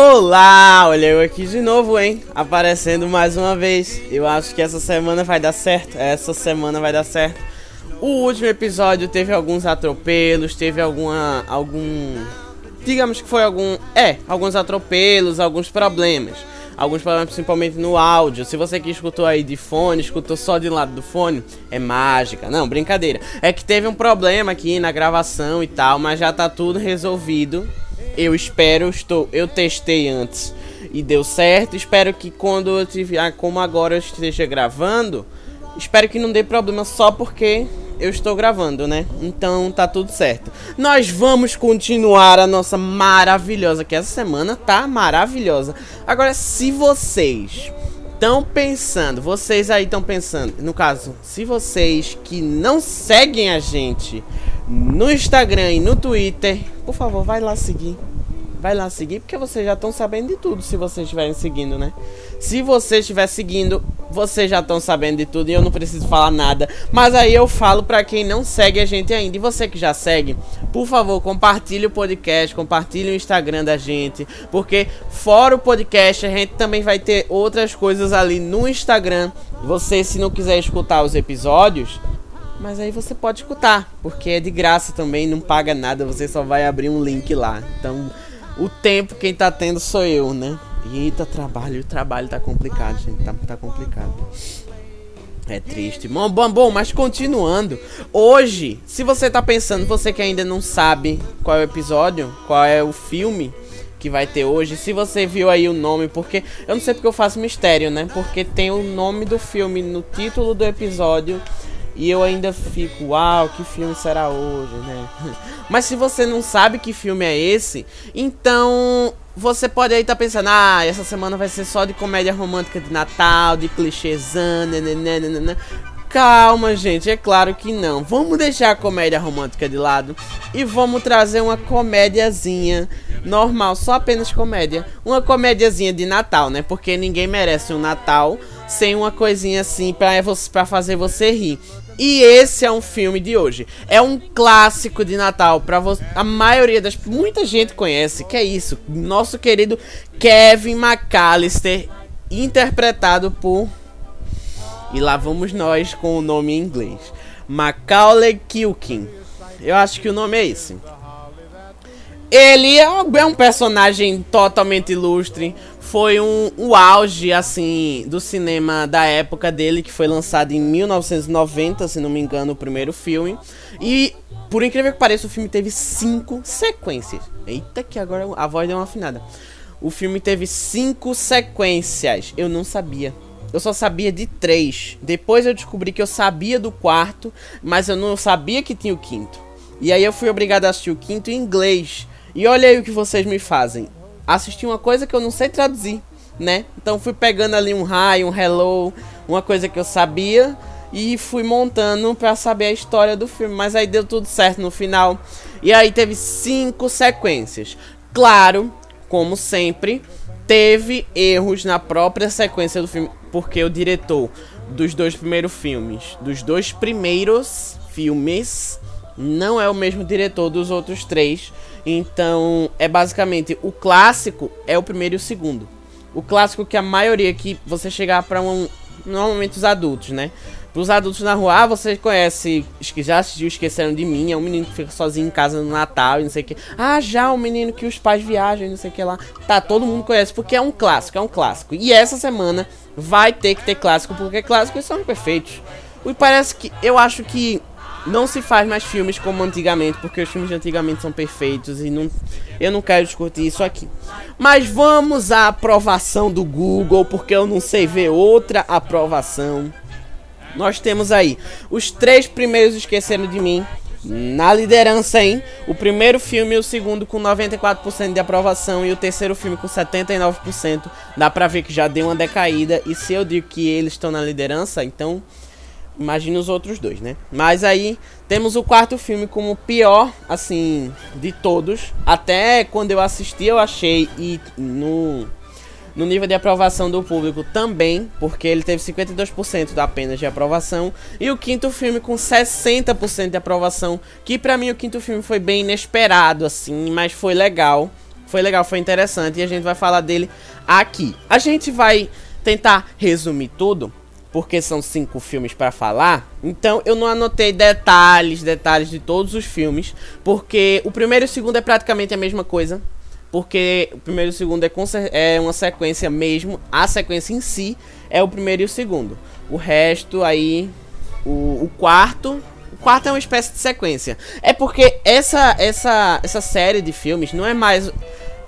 Olá, olha eu aqui de novo, hein? Aparecendo mais uma vez. Eu acho que essa semana vai dar certo. Essa semana vai dar certo. O último episódio teve alguns atropelos, teve alguma algum digamos que foi algum, é, alguns atropelos, alguns problemas. Alguns problemas principalmente no áudio. Se você que escutou aí de fone, escutou só de lado do fone, é mágica. Não, brincadeira. É que teve um problema aqui na gravação e tal, mas já tá tudo resolvido. Eu espero, estou, eu testei antes e deu certo. Espero que quando eu tiver, como agora eu esteja gravando, espero que não dê problema só porque eu estou gravando, né? Então tá tudo certo. Nós vamos continuar a nossa maravilhosa, que essa semana tá maravilhosa. Agora, se vocês estão pensando, vocês aí estão pensando, no caso, se vocês que não seguem a gente no Instagram e no Twitter, por favor, vai lá seguir vai lá seguir, porque vocês já estão sabendo de tudo se vocês estiverem seguindo, né? Se você estiver seguindo, vocês já estão sabendo de tudo e eu não preciso falar nada. Mas aí eu falo para quem não segue a gente ainda. E você que já segue, por favor, compartilhe o podcast, compartilhe o Instagram da gente, porque fora o podcast, a gente também vai ter outras coisas ali no Instagram. Você, se não quiser escutar os episódios, mas aí você pode escutar, porque é de graça também, não paga nada, você só vai abrir um link lá. Então, o tempo quem tá tendo sou eu, né? Eita, trabalho, o trabalho tá complicado, gente. Tá, tá complicado. É triste. Bom, bom, bom, mas continuando. Hoje, se você tá pensando, você que ainda não sabe qual é o episódio, qual é o filme que vai ter hoje, se você viu aí o nome, porque eu não sei porque eu faço mistério, né? Porque tem o nome do filme no título do episódio e eu ainda fico, uau, que filme será hoje, né? Mas se você não sabe que filme é esse, então você pode aí estar tá pensando, ah, essa semana vai ser só de comédia romântica de Natal, de clichêzão, nananana. Calma, gente, é claro que não. Vamos deixar a comédia romântica de lado e vamos trazer uma comédiazinha normal, só apenas comédia. Uma comédiazinha de Natal, né? Porque ninguém merece um Natal sem uma coisinha assim pra, pra fazer você rir. E esse é um filme de hoje. É um clássico de Natal para a maioria das muita gente conhece. Que é isso? Nosso querido Kevin McAllister, interpretado por e lá vamos nós com o nome em inglês. Macaulay Culkin. Eu acho que o nome é esse. Ele é um personagem totalmente ilustre, foi um, o auge, assim, do cinema da época dele, que foi lançado em 1990, se não me engano, o primeiro filme. E, por incrível que pareça, o filme teve cinco sequências. Eita, que agora a voz deu uma afinada. O filme teve cinco sequências. Eu não sabia. Eu só sabia de três. Depois eu descobri que eu sabia do quarto, mas eu não sabia que tinha o quinto. E aí eu fui obrigado a assistir o quinto em inglês. E olha aí o que vocês me fazem assistir uma coisa que eu não sei traduzir, né? Então fui pegando ali um hi, um hello, uma coisa que eu sabia e fui montando para saber a história do filme, mas aí deu tudo certo no final. E aí teve cinco sequências. Claro, como sempre, teve erros na própria sequência do filme, porque o diretor dos dois primeiros filmes, dos dois primeiros filmes, não é o mesmo diretor dos outros três. Então, é basicamente o clássico é o primeiro e o segundo. O clássico que a maioria que você chegar para um normalmente os adultos, né? Para os adultos na rua, ah, você conhece, já assistiu Esqueceram de Mim, é um menino que fica sozinho em casa no Natal e não sei o que. Ah, já, um menino que os pais viajam não sei o que lá. Tá, todo mundo conhece, porque é um clássico, é um clássico. E essa semana vai ter que ter clássico, porque clássicos são perfeitos. E parece que, eu acho que não se faz mais filmes como antigamente, porque os filmes de antigamente são perfeitos e não, eu não quero discutir isso aqui. Mas vamos à aprovação do Google, porque eu não sei ver outra aprovação. Nós temos aí os três primeiros esqueceram de mim na liderança, hein? O primeiro filme e o segundo com 94% de aprovação e o terceiro filme com 79%. Dá pra ver que já deu uma decaída. E se eu digo que eles estão na liderança, então Imagina os outros dois, né? Mas aí temos o quarto filme como o pior, assim, de todos. Até quando eu assisti, eu achei e no no nível de aprovação do público também, porque ele teve 52% apenas de aprovação, e o quinto filme com 60% de aprovação, que para mim o quinto filme foi bem inesperado assim, mas foi legal foi legal, foi interessante e a gente vai falar dele aqui. A gente vai tentar resumir tudo, porque são cinco filmes para falar. Então eu não anotei detalhes, detalhes de todos os filmes, porque o primeiro e o segundo é praticamente a mesma coisa. Porque o primeiro e o segundo é, é uma sequência mesmo, a sequência em si é o primeiro e o segundo. O resto aí, o, o quarto o quarto é uma espécie de sequência. É porque essa essa essa série de filmes não é mais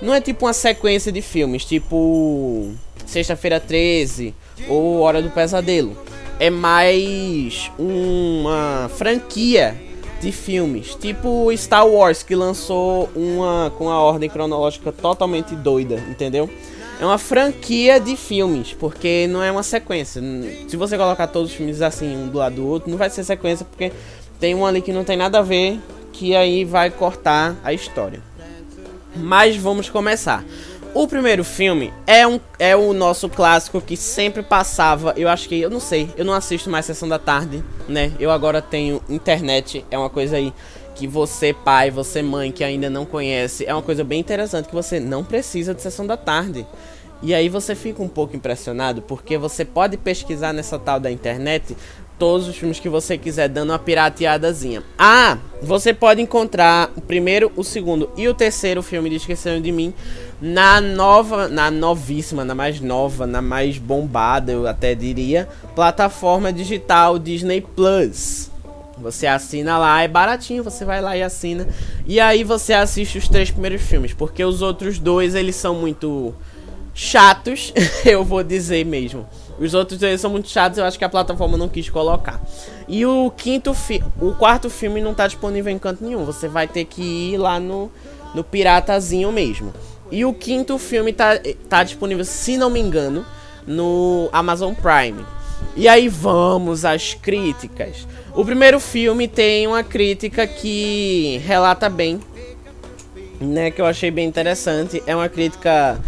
não é tipo uma sequência de filmes, tipo Sexta-feira 13 ou Hora do Pesadelo. É mais uma franquia de filmes, tipo Star Wars que lançou uma com a ordem cronológica totalmente doida, entendeu? É uma franquia de filmes, porque não é uma sequência. Se você colocar todos os filmes assim, um do lado do outro, não vai ser sequência, porque tem um ali que não tem nada a ver, que aí vai cortar a história. Mas vamos começar. O primeiro filme é, um, é o nosso clássico que sempre passava. Eu acho que, eu não sei, eu não assisto mais Sessão da Tarde, né? Eu agora tenho internet, é uma coisa aí que você, pai, você, mãe, que ainda não conhece, é uma coisa bem interessante que você não precisa de Sessão da Tarde. E aí você fica um pouco impressionado porque você pode pesquisar nessa tal da internet todos os filmes que você quiser, dando uma pirateadazinha. Ah, você pode encontrar o primeiro, o segundo e o terceiro filme de Esqueceram de Mim na nova, na novíssima, na mais nova, na mais bombada, eu até diria, plataforma digital Disney Plus. Você assina lá, é baratinho, você vai lá e assina. E aí você assiste os três primeiros filmes, porque os outros dois eles são muito chatos, eu vou dizer mesmo. Os outros dois são muito chatos, eu acho que a plataforma não quis colocar. E o quinto o quarto filme não tá disponível em canto nenhum. Você vai ter que ir lá no, no piratazinho mesmo. E o quinto filme tá, tá disponível, se não me engano, no Amazon Prime. E aí vamos às críticas. O primeiro filme tem uma crítica que relata bem, né, que eu achei bem interessante. É uma crítica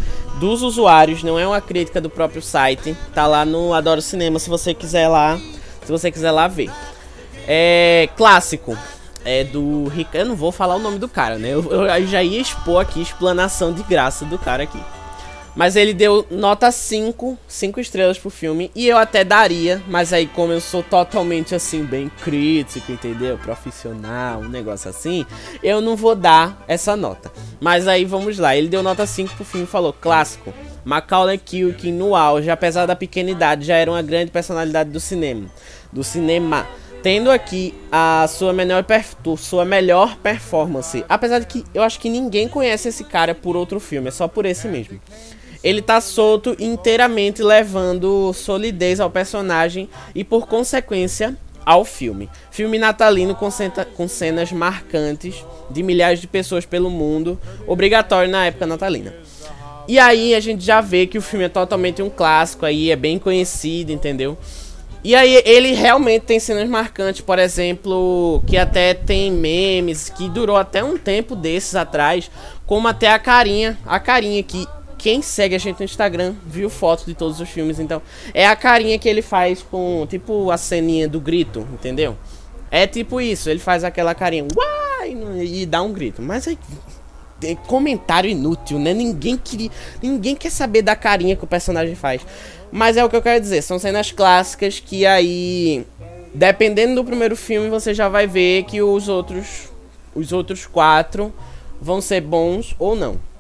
dos usuários, não é uma crítica do próprio site. Tá lá no Adoro Cinema se você quiser lá, se você quiser lá ver. É clássico. É do eu não vou falar o nome do cara, né? Eu, eu já ia expor aqui explanação de graça do cara aqui. Mas ele deu nota 5, 5 estrelas pro filme. E eu até daria, mas aí como eu sou totalmente assim, bem crítico, entendeu? Profissional, um negócio assim, eu não vou dar essa nota. Mas aí vamos lá, ele deu nota 5 pro filme e falou, clássico. Macaulay Culkin no auge, apesar da pequena idade, já era uma grande personalidade do cinema. Do cinema. Tendo aqui a sua melhor, sua melhor performance. Apesar de que eu acho que ninguém conhece esse cara por outro filme, é só por esse mesmo ele tá solto inteiramente levando solidez ao personagem e por consequência ao filme. Filme natalino com, com cenas marcantes de milhares de pessoas pelo mundo, obrigatório na época natalina. E aí a gente já vê que o filme é totalmente um clássico aí, é bem conhecido, entendeu? E aí ele realmente tem cenas marcantes, por exemplo, que até tem memes, que durou até um tempo desses atrás, como até a carinha, a carinha que quem segue a gente no Instagram viu fotos de todos os filmes, então é a carinha que ele faz com, tipo, a ceninha do grito, entendeu? É tipo isso, ele faz aquela carinha Uai! e dá um grito. Mas é, é comentário inútil, né? Ninguém queria, ninguém quer saber da carinha que o personagem faz. Mas é o que eu quero dizer, são cenas clássicas que aí dependendo do primeiro filme, você já vai ver que os outros os outros quatro vão ser bons ou não.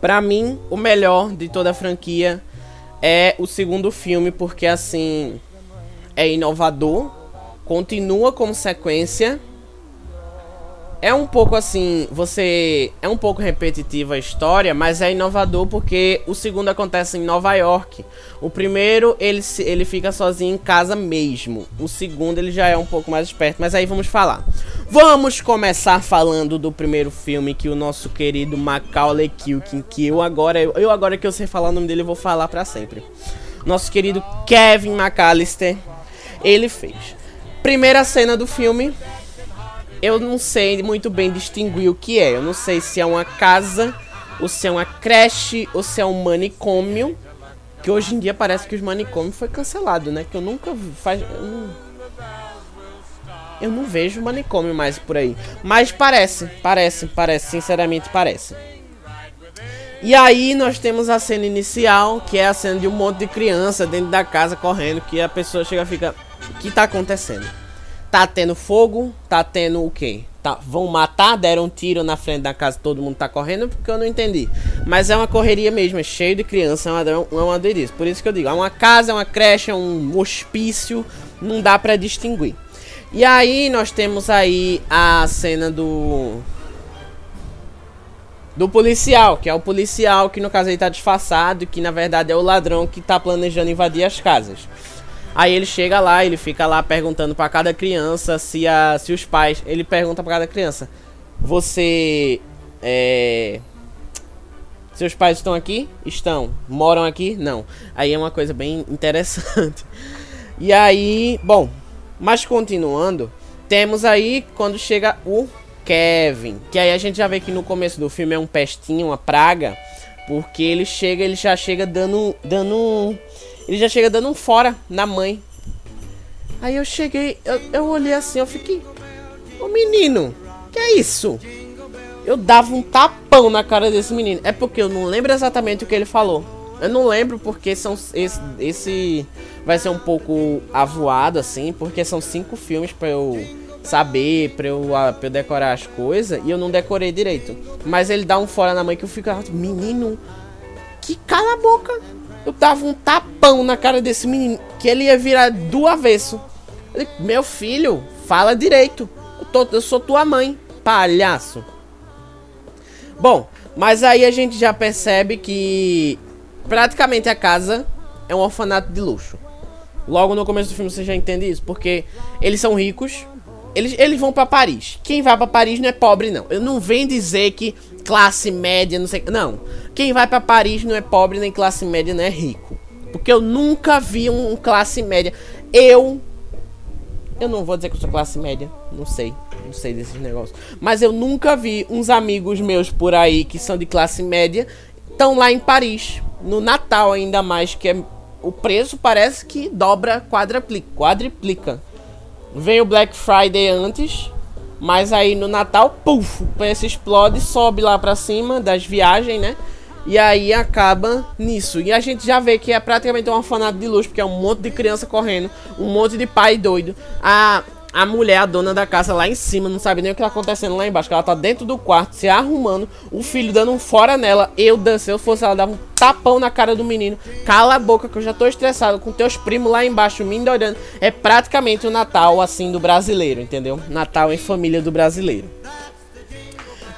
Para mim, o melhor de toda a franquia é o segundo filme, porque assim é inovador, continua como sequência é um pouco assim, você é um pouco repetitiva a história, mas é inovador porque o segundo acontece em Nova York. O primeiro ele ele fica sozinho em casa mesmo. O segundo ele já é um pouco mais esperto, mas aí vamos falar. Vamos começar falando do primeiro filme que o nosso querido Macaulay Culkin, que eu agora eu agora que eu sei falar o nome dele, eu vou falar para sempre. Nosso querido Kevin McAllister, ele fez. Primeira cena do filme, eu não sei muito bem distinguir o que é. Eu não sei se é uma casa, ou se é uma creche, ou se é um manicômio. Que hoje em dia parece que os manicômios foi cancelado, né? Que eu nunca faz. Eu não, vejo manicômio mais por aí. Mas parece, parece, parece, sinceramente parece. E aí nós temos a cena inicial, que é a cena de um monte de criança dentro da casa correndo, que a pessoa chega e fica, o que tá acontecendo? Tá tendo fogo? Tá tendo o quê? Tá, vão matar? Deram um tiro na frente da casa, todo mundo tá correndo? Porque eu não entendi. Mas é uma correria mesmo, é cheio de criança, é uma, é uma delícia. Por isso que eu digo, é uma casa, é uma creche, é um hospício, não dá para distinguir. E aí nós temos aí a cena do do policial, que é o policial que no caso ele tá disfarçado, que na verdade é o ladrão que tá planejando invadir as casas. Aí ele chega lá, ele fica lá perguntando para cada criança se a se os pais, ele pergunta para cada criança: "Você é seus pais estão aqui? Estão. Moram aqui? Não. Aí é uma coisa bem interessante. E aí, bom, mas continuando, temos aí quando chega o Kevin. Que aí a gente já vê que no começo do filme é um pestinho, uma praga. Porque ele chega, ele já chega dando. dando. Ele já chega dando um fora na mãe. Aí eu cheguei, eu, eu olhei assim, eu fiquei. Ô menino, que é isso? Eu dava um tapão na cara desse menino. É porque eu não lembro exatamente o que ele falou. Eu não lembro porque são esse, esse vai ser um pouco avoado assim, porque são cinco filmes para eu saber, pra eu, pra eu decorar as coisas, e eu não decorei direito. Mas ele dá um fora na mãe que eu fico, menino, que cala a boca. Eu dava um tapão na cara desse menino, que ele ia virar do avesso. Ele, Meu filho, fala direito. Eu, tô, eu sou tua mãe, palhaço. Bom, mas aí a gente já percebe que praticamente a casa é um orfanato de luxo. Logo no começo do filme você já entende isso, porque eles são ricos, eles, eles vão para Paris. Quem vai para Paris não é pobre, não. Eu não venho dizer que classe média, não sei. Não. Quem vai para Paris não é pobre, nem classe média, não é rico. Porque eu nunca vi um classe média. Eu. Eu não vou dizer que eu sou classe média. Não sei. Não sei desses negócios. Mas eu nunca vi uns amigos meus por aí que são de classe média. Estão lá em Paris. No Natal, ainda mais. Que é, o preço parece que dobra, quadriplica. Quadriplica. Vem o Black Friday antes, mas aí no Natal, puf, o preço explode, sobe lá pra cima das viagens, né? E aí acaba nisso. E a gente já vê que é praticamente um orfanato de luxo, porque é um monte de criança correndo, um monte de pai doido. A a mulher, a dona da casa lá em cima, não sabe nem o que tá acontecendo lá embaixo. Ela tá dentro do quarto, se arrumando, o filho dando um fora nela. Eu, se eu fosse ela, dava um tapão na cara do menino. Cala a boca que eu já tô estressado com teus primos lá embaixo me olhando. É praticamente o Natal, assim, do brasileiro, entendeu? Natal em família do brasileiro.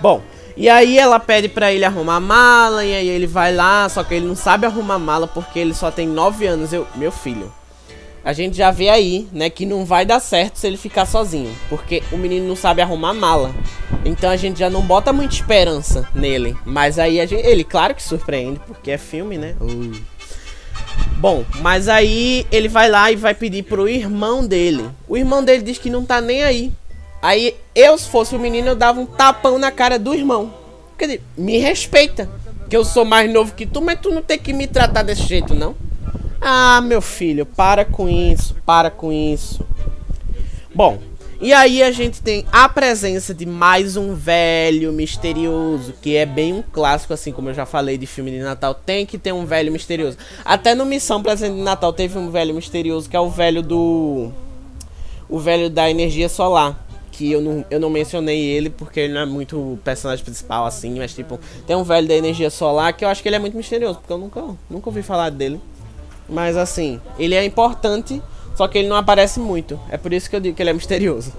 Bom, e aí ela pede para ele arrumar a mala, e aí ele vai lá, só que ele não sabe arrumar a mala porque ele só tem 9 anos. Eu, meu filho, a gente já vê aí, né, que não vai dar certo se ele ficar sozinho, porque o menino não sabe arrumar mala. Então a gente já não bota muita esperança nele, mas aí gente, ele claro que surpreende, porque é filme, né? Uh. Bom, mas aí ele vai lá e vai pedir pro irmão dele. O irmão dele diz que não tá nem aí. Aí eu, se fosse o menino, eu dava um tapão na cara do irmão. Quer dizer, me respeita. Que eu sou mais novo que tu, mas tu não tem que me tratar desse jeito, não. Ah, meu filho, para com isso, para com isso. Bom, e aí a gente tem a presença de mais um velho misterioso, que é bem um clássico, assim como eu já falei de filme de Natal, tem que ter um velho misterioso. Até no Missão Presente de Natal teve um velho misterioso, que é o velho do... O velho da energia solar. Que eu não, eu não mencionei ele porque ele não é muito o personagem principal, assim, mas tipo, tem um velho da energia solar que eu acho que ele é muito misterioso, porque eu nunca, nunca ouvi falar dele. Mas assim, ele é importante, só que ele não aparece muito. É por isso que eu digo que ele é misterioso.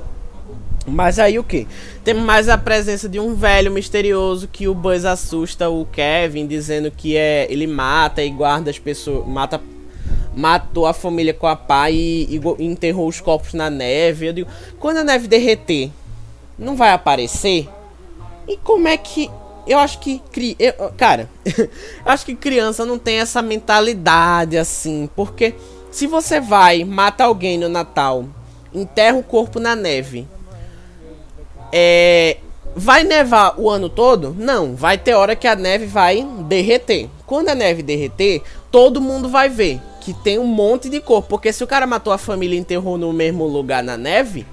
Mas aí o que? Temos mais a presença de um velho misterioso que o Buzz assusta o Kevin, dizendo que é ele mata e guarda as pessoas, mata matou a família com a pá e, e, e enterrou os corpos na neve. Eu digo, quando a neve derreter, não vai aparecer? E como é que eu acho que. Eu, cara, acho que criança não tem essa mentalidade assim. Porque se você vai, mata alguém no Natal, enterra o corpo na neve. É. Vai nevar o ano todo? Não, vai ter hora que a neve vai derreter. Quando a neve derreter, todo mundo vai ver que tem um monte de corpo. Porque se o cara matou a família e enterrou no mesmo lugar na neve,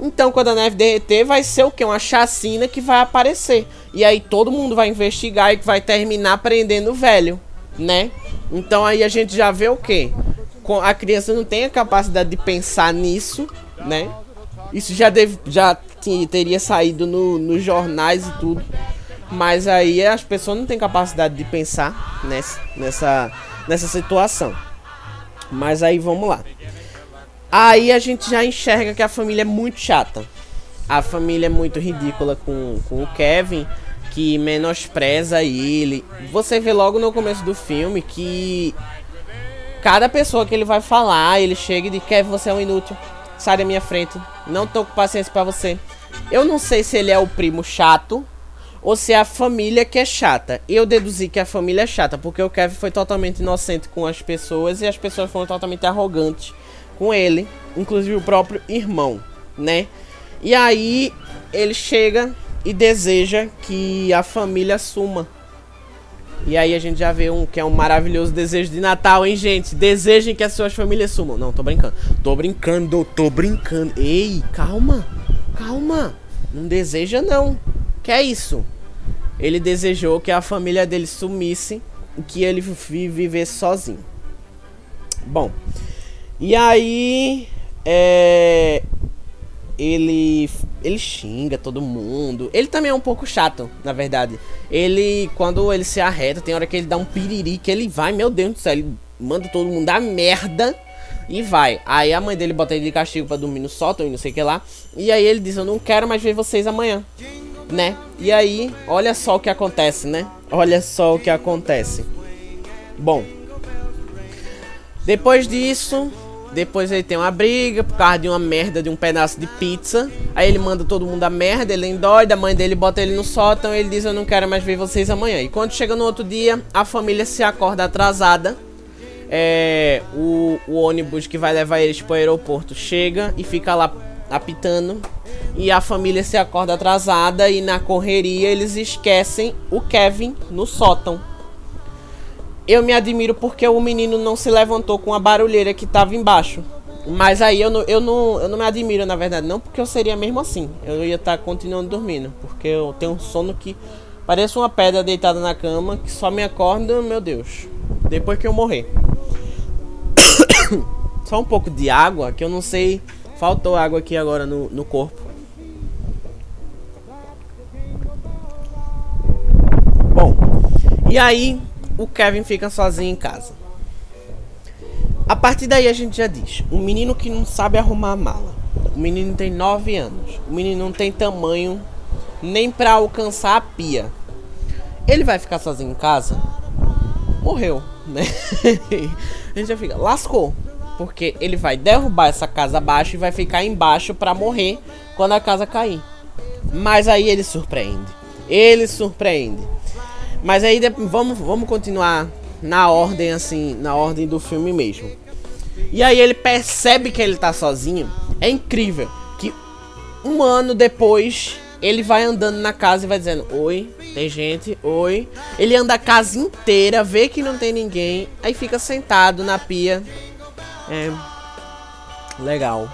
então quando a neve derreter, vai ser o que? Uma chacina que vai aparecer. E aí todo mundo vai investigar e vai terminar prendendo o velho, né? Então aí a gente já vê o quê? A criança não tem a capacidade de pensar nisso, né? Isso já, deve, já teria saído no, nos jornais e tudo. Mas aí as pessoas não têm capacidade de pensar nessa, nessa, nessa situação. Mas aí vamos lá. Aí a gente já enxerga que a família é muito chata. A família é muito ridícula com, com o Kevin, que menospreza ele. Você vê logo no começo do filme que cada pessoa que ele vai falar, ele chega e diz: Kevin, você é um inútil. Sai da minha frente. Não tô com paciência para você. Eu não sei se ele é o primo chato ou se é a família que é chata. Eu deduzi que a família é chata, porque o Kevin foi totalmente inocente com as pessoas e as pessoas foram totalmente arrogantes com ele, inclusive o próprio irmão, né? E aí ele chega e deseja que a família suma. E aí a gente já vê um que é um maravilhoso desejo de Natal, hein, gente? Desejem que as suas famílias sumam. Não, tô brincando. Tô brincando, tô brincando. Ei, calma. Calma. Não deseja não. Que é isso? Ele desejou que a família dele sumisse e que ele vivesse sozinho. Bom, e aí é, ele ele xinga todo mundo. Ele também é um pouco chato, na verdade. Ele quando ele se arreta, tem hora que ele dá um piriri que ele vai, meu Deus do céu, ele manda todo mundo dar merda e vai. Aí a mãe dele bota ele de castigo para dormir no sótão e não sei o que lá. E aí ele diz: "Eu não quero mais ver vocês amanhã" né? E aí, olha só o que acontece, né? Olha só o que acontece. Bom, depois disso, depois ele tem uma briga por causa de uma merda de um pedaço de pizza. Aí ele manda todo mundo a merda, ele endóida, a mãe dele bota ele no sótão, ele diz eu não quero mais ver vocês amanhã. E quando chega no outro dia, a família se acorda atrasada. É, o, o ônibus que vai levar eles para o aeroporto chega e fica lá apitando e a família se acorda atrasada e na correria eles esquecem o Kevin no sótão. Eu me admiro porque o menino não se levantou com a barulheira que estava embaixo. Mas aí eu não, eu, não, eu não me admiro, na verdade, não porque eu seria mesmo assim. Eu ia estar tá continuando dormindo. Porque eu tenho um sono que parece uma pedra deitada na cama que só me acorda, meu Deus, depois que eu morrer. Só um pouco de água que eu não sei Faltou água aqui agora no, no corpo. Bom, e aí o Kevin fica sozinho em casa. A partir daí a gente já diz: um menino que não sabe arrumar a mala. O menino tem 9 anos. O menino não tem tamanho nem para alcançar a pia. Ele vai ficar sozinho em casa? Morreu, né? a gente já fica, lascou. Porque ele vai derrubar essa casa abaixo e vai ficar embaixo para morrer quando a casa cair. Mas aí ele surpreende. Ele surpreende. Mas aí vamos, vamos continuar na ordem assim, na ordem do filme mesmo. E aí ele percebe que ele tá sozinho. É incrível que um ano depois ele vai andando na casa e vai dizendo: Oi, tem gente, oi. Ele anda a casa inteira, vê que não tem ninguém, aí fica sentado na pia é. Legal.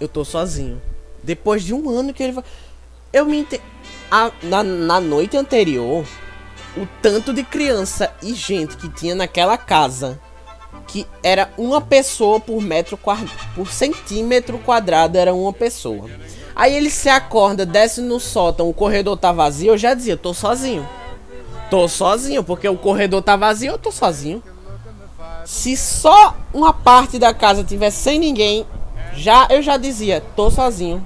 Eu tô sozinho. Depois de um ano que ele vai. Eu me. A, na, na noite anterior, o tanto de criança e gente que tinha naquela casa que era uma pessoa por metro quadrado, por centímetro quadrado era uma pessoa. Aí ele se acorda, desce no sótão, o corredor tá vazio, eu já dizia, tô sozinho. Tô sozinho, porque o corredor tá vazio, eu tô sozinho. Se só uma parte da casa tivesse sem ninguém, já eu já dizia, tô sozinho.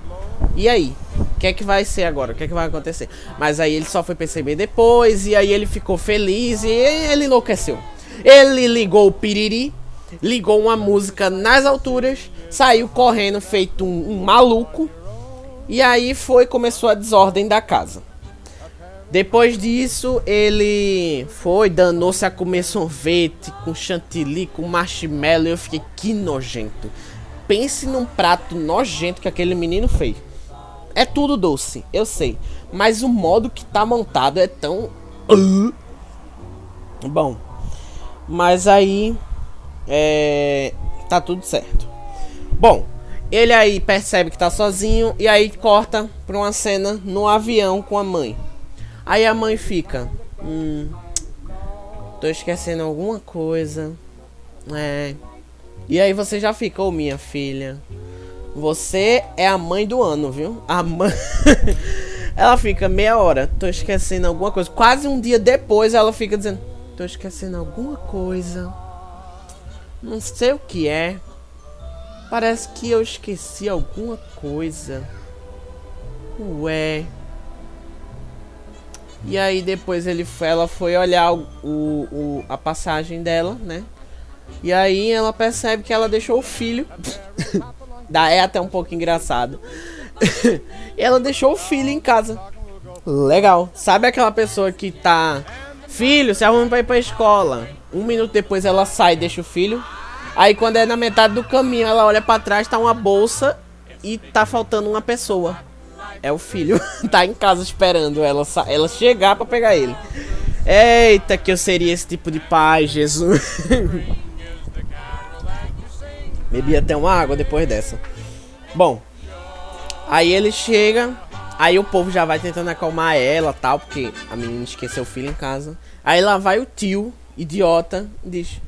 E aí? Que é que vai ser agora? O que é que vai acontecer? Mas aí ele só foi perceber depois, e aí ele ficou feliz e ele enlouqueceu. Ele ligou o piriri, ligou uma música nas alturas, saiu correndo feito um, um maluco, e aí foi começou a desordem da casa. Depois disso, ele foi, danou-se a comer sorvete com chantilly, com marshmallow. Eu fiquei, que nojento. Pense num prato nojento que aquele menino fez. É tudo doce, eu sei. Mas o modo que tá montado é tão. Bom. Mas aí. É. Tá tudo certo. Bom, ele aí percebe que tá sozinho. E aí corta pra uma cena no avião com a mãe. Aí a mãe fica, hum, tô esquecendo alguma coisa. É. E aí você já oh, minha filha, você é a mãe do ano, viu? A mãe. ela fica meia hora, tô esquecendo alguma coisa. Quase um dia depois ela fica dizendo, tô esquecendo alguma coisa. Não sei o que é. Parece que eu esqueci alguma coisa. Ué. E aí depois ele ela foi olhar o, o, a passagem dela, né? E aí ela percebe que ela deixou o filho. da é até um pouco engraçado. ela deixou o filho em casa. Legal. Sabe aquela pessoa que tá. Filho, se arruma pra ir pra escola. Um minuto depois ela sai e deixa o filho. Aí quando é na metade do caminho, ela olha para trás, tá uma bolsa e tá faltando uma pessoa. É o filho. tá em casa esperando ela, ela chegar para pegar ele. Eita, que eu seria esse tipo de pai, Jesus. Bebi até uma água depois dessa. Bom, aí ele chega, aí o povo já vai tentando acalmar ela tal, porque a menina esqueceu o filho em casa. Aí lá vai o tio, idiota, diz: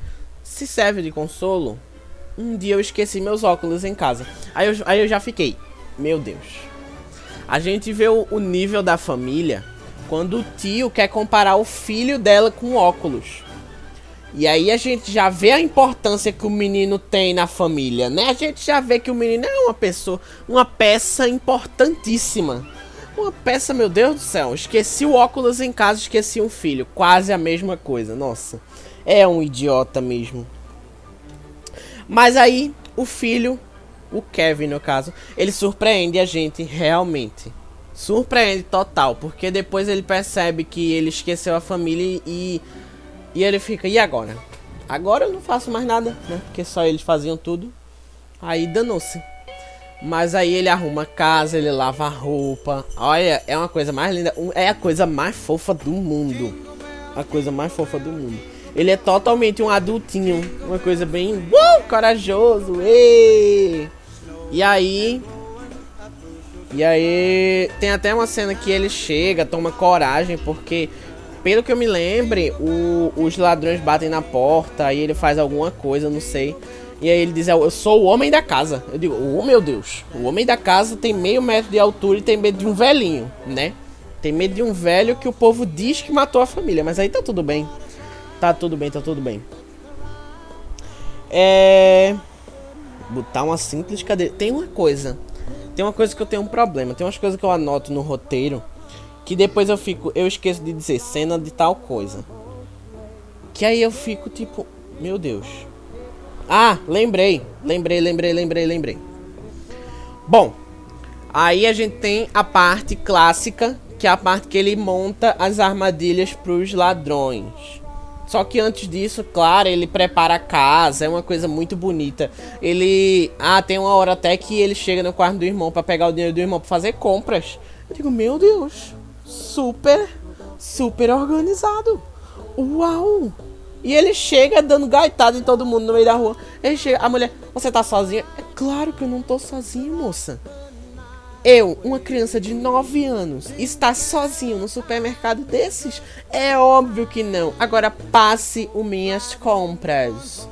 Se serve de consolo, um dia eu esqueci meus óculos em casa. Aí eu, aí eu já fiquei: Meu Deus. A gente vê o, o nível da família quando o tio quer comparar o filho dela com óculos. E aí a gente já vê a importância que o menino tem na família, né? A gente já vê que o menino é uma pessoa, uma peça importantíssima. Uma peça, meu Deus do céu. Esqueci o óculos em casa, esqueci um filho. Quase a mesma coisa. Nossa, é um idiota mesmo. Mas aí o filho, o Kevin no caso, ele surpreende a gente realmente. Surpreende total, porque depois ele percebe que ele esqueceu a família e e ele fica, e agora? Agora eu não faço mais nada, né? Porque só eles faziam tudo. Aí danou-se. Mas aí ele arruma casa, ele lava a roupa. Olha, é uma coisa mais linda. É a coisa mais fofa do mundo. A coisa mais fofa do mundo. Ele é totalmente um adultinho. Uma coisa bem. Uh, corajoso. Êêê! E aí. E aí. Tem até uma cena que ele chega, toma coragem, porque pelo que eu me lembre, o, os ladrões batem na porta e ele faz alguma coisa, não sei. E aí ele diz, eu sou o homem da casa. Eu digo, oh meu Deus, o homem da casa tem meio metro de altura e tem medo de um velhinho, né? Tem medo de um velho que o povo diz que matou a família. Mas aí tá tudo bem. Tá tudo bem, tá tudo bem. É... Botar uma simples cadeira. Tem uma coisa. Tem uma coisa que eu tenho um problema. Tem umas coisas que eu anoto no roteiro que depois eu fico, eu esqueço de dizer cena de tal coisa. Que aí eu fico tipo, meu Deus. Ah, lembrei, lembrei, lembrei, lembrei, lembrei. Bom, aí a gente tem a parte clássica, que é a parte que ele monta as armadilhas para os ladrões. Só que antes disso, claro, ele prepara a casa, é uma coisa muito bonita. Ele, ah, tem uma hora até que ele chega no quarto do irmão para pegar o dinheiro do irmão para fazer compras. Eu digo, meu Deus, super, super organizado. Uau! E ele chega dando gaitada em todo mundo no meio da rua. Ele chega, a mulher, você tá sozinha? É claro que eu não tô sozinho, moça. Eu, uma criança de 9 anos, está sozinho no supermercado desses? É óbvio que não. Agora passe o minhas compras.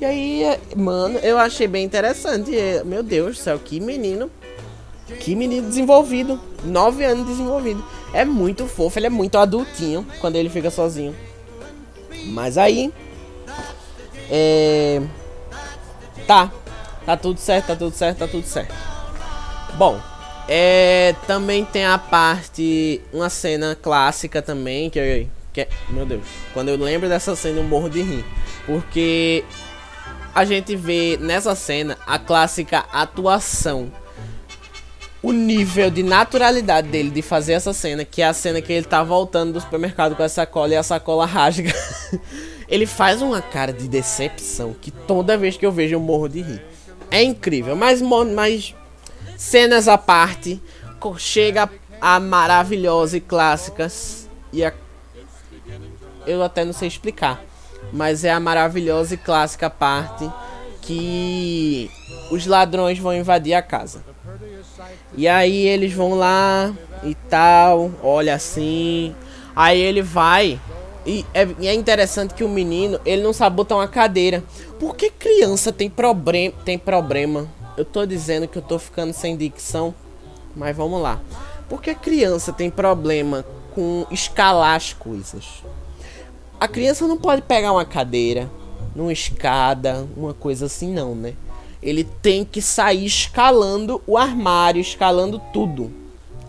E aí, mano, eu achei bem interessante. Meu Deus do céu, que menino. Que menino desenvolvido. 9 anos desenvolvido. É muito fofo, ele é muito adultinho quando ele fica sozinho. Mas aí. É. Tá. Tá tudo certo, tá tudo certo, tá tudo certo. Bom, é, também tem a parte. Uma cena clássica também. Que, que Meu Deus. Quando eu lembro dessa cena, eu morro de rir. Porque a gente vê nessa cena a clássica atuação o nível de naturalidade dele de fazer essa cena, que é a cena que ele tá voltando do supermercado com a sacola e a sacola rasga. ele faz uma cara de decepção que toda vez que eu vejo eu morro de rir. É incrível, mas, mas cenas à parte, chega a maravilhosa e clássicas e a eu até não sei explicar, mas é a maravilhosa e clássica parte que os ladrões vão invadir a casa. E aí eles vão lá e tal, olha assim. Aí ele vai e é, e é, interessante que o menino, ele não sabe botar uma cadeira. Por que criança tem, problem tem problema? Eu tô dizendo que eu tô ficando sem dicção, mas vamos lá. Por que criança tem problema com escalar as coisas? A criança não pode pegar uma cadeira, numa escada, uma coisa assim não, né? Ele tem que sair escalando o armário, escalando tudo.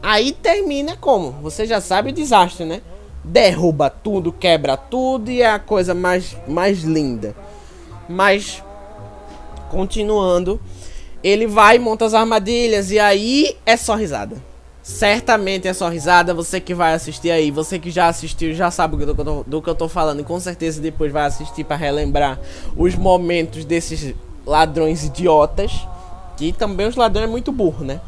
Aí termina como? Você já sabe o desastre, né? Derruba tudo, quebra tudo e é a coisa mais, mais linda. Mas, continuando, ele vai, monta as armadilhas e aí é só risada. Certamente é só risada. Você que vai assistir aí, você que já assistiu, já sabe do que eu tô, do que eu tô falando. E com certeza depois vai assistir para relembrar os momentos desses ladrões idiotas. Que também os ladrões é muito burro, né?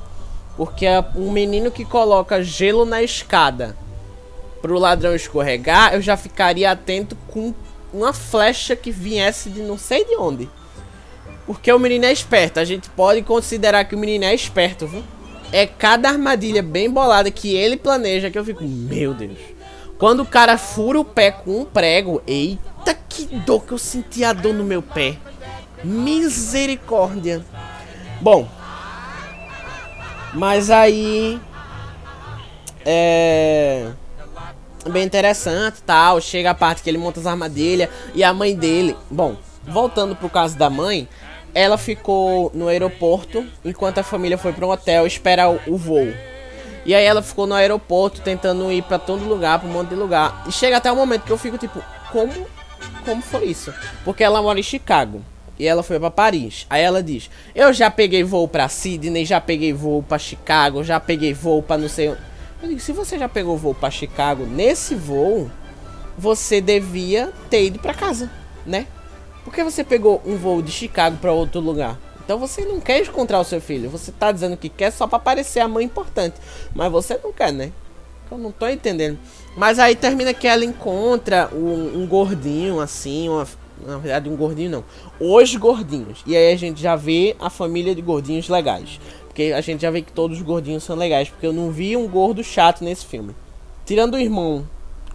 Porque é um menino que coloca gelo na escada pro ladrão escorregar, eu já ficaria atento com uma flecha que viesse de não sei de onde. Porque o menino é esperto. A gente pode considerar que o menino é esperto, viu? É cada armadilha bem bolada que ele planeja que eu fico, meu Deus. Quando o cara fura o pé com um prego, eita que dor que eu senti a dor no meu pé. Misericórdia. Bom. Mas aí é bem interessante, tal. Chega a parte que ele monta as armadilhas e a mãe dele, bom, voltando pro caso da mãe, ela ficou no aeroporto enquanto a família foi para um hotel esperar o, voo. E aí ela ficou no aeroporto tentando ir para todo lugar, para um monte de lugar. E chega até o momento que eu fico tipo, como como foi isso? Porque ela mora em Chicago e ela foi para Paris. Aí ela diz: "Eu já peguei voo para Sydney, já peguei voo para Chicago, já peguei voo para não sei. Eu digo, se você já pegou voo para Chicago, nesse voo você devia ter ido para casa, né? Por que você pegou um voo de Chicago para outro lugar? Então você não quer encontrar o seu filho. Você tá dizendo que quer só para parecer a mãe importante. Mas você não quer, né? Eu não tô entendendo. Mas aí termina que ela encontra um, um gordinho assim, uma, na verdade um gordinho não, os gordinhos. E aí a gente já vê a família de gordinhos legais. Porque a gente já vê que todos os gordinhos são legais. Porque eu não vi um gordo chato nesse filme. Tirando o irmão,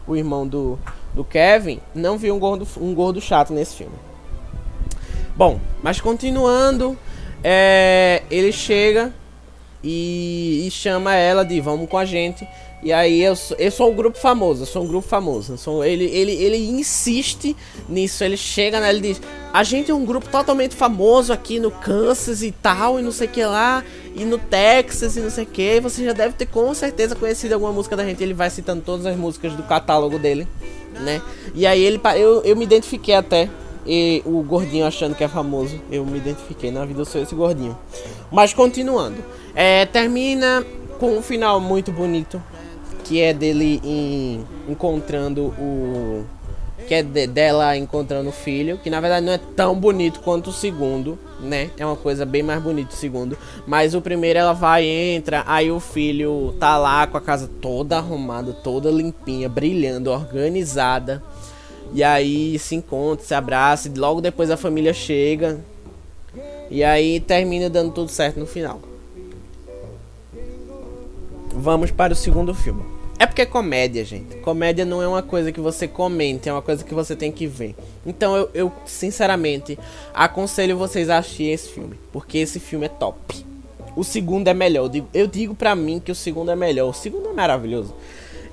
o irmão do, do Kevin, não vi um gordo, um gordo chato nesse filme. Bom, mas continuando, é, ele chega e, e, chama ela de vamos com a gente. E aí eu, eu sou um grupo famoso, eu sou um grupo famoso. Sou, ele, ele, ele insiste nisso, ele chega, né, ele diz, a gente é um grupo totalmente famoso aqui no Kansas e tal, e não sei o que lá, e no Texas e não sei o que. Você já deve ter com certeza conhecido alguma música da gente. Ele vai citando todas as músicas do catálogo dele, né? E aí ele eu, eu me identifiquei até e o gordinho achando que é famoso. Eu me identifiquei na vida, eu sou esse gordinho. Mas continuando, é, termina com um final muito bonito, que é dele em, encontrando o que é de, dela encontrando o filho, que na verdade não é tão bonito quanto o segundo, né? É uma coisa bem mais bonita o segundo, mas o primeiro ela vai entra, aí o filho tá lá com a casa toda arrumada, toda limpinha, brilhando, organizada. E aí se encontra, se abraça, e logo depois a família chega. E aí termina dando tudo certo no final. Vamos para o segundo filme. É porque é comédia, gente. Comédia não é uma coisa que você comente, é uma coisa que você tem que ver. Então eu, eu sinceramente aconselho vocês a assistir esse filme. Porque esse filme é top. O segundo é melhor. Eu digo, eu digo pra mim que o segundo é melhor. O segundo é maravilhoso.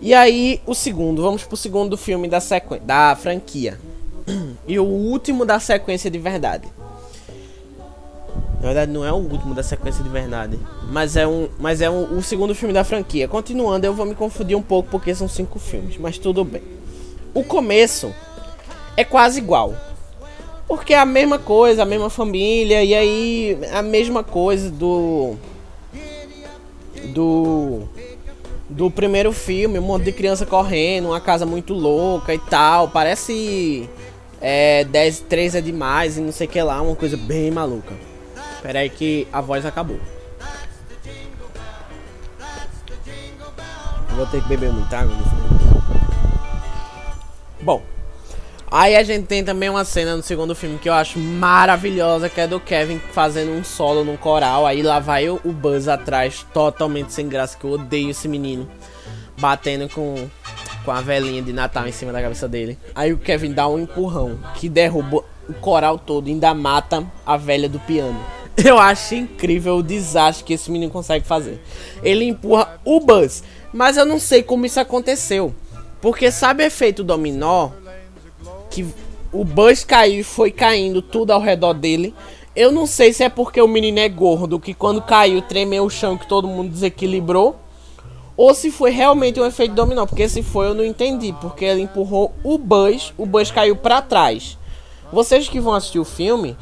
E aí, o segundo, vamos pro segundo filme da sequência, da franquia. E o último da sequência de verdade. Na verdade, não é o último da sequência de verdade. Mas é um. Mas é um, o segundo filme da franquia. Continuando, eu vou me confundir um pouco porque são cinco filmes. Mas tudo bem. O começo é quase igual. Porque é a mesma coisa, a mesma família. E aí, a mesma coisa do. Do do primeiro filme, um monte de criança correndo, uma casa muito louca e tal. Parece é, 10, 3 é demais e não sei o que lá, uma coisa bem maluca. Espera aí que a voz acabou. Vou ter que beber muita água. Bom, Aí a gente tem também uma cena no segundo filme que eu acho maravilhosa, que é do Kevin fazendo um solo num coral. Aí lá vai o, Buzz atrás, totalmente sem graça, que eu odeio esse menino. Batendo com, com a velhinha de Natal em cima da cabeça dele. Aí o Kevin dá um empurrão que derruba o coral todo ainda mata a velha do piano. Eu acho incrível o desastre que esse menino consegue fazer. Ele empurra o Buzz, mas eu não sei como isso aconteceu. Porque sabe o efeito dominó? Que o Buzz caiu e foi caindo tudo ao redor dele. Eu não sei se é porque o menino é gordo, que quando caiu tremeu o chão que todo mundo desequilibrou. Ou se foi realmente um efeito dominó. Porque se foi eu não entendi. Porque ele empurrou o Buzz, o Buzz caiu para trás. Vocês que vão assistir o filme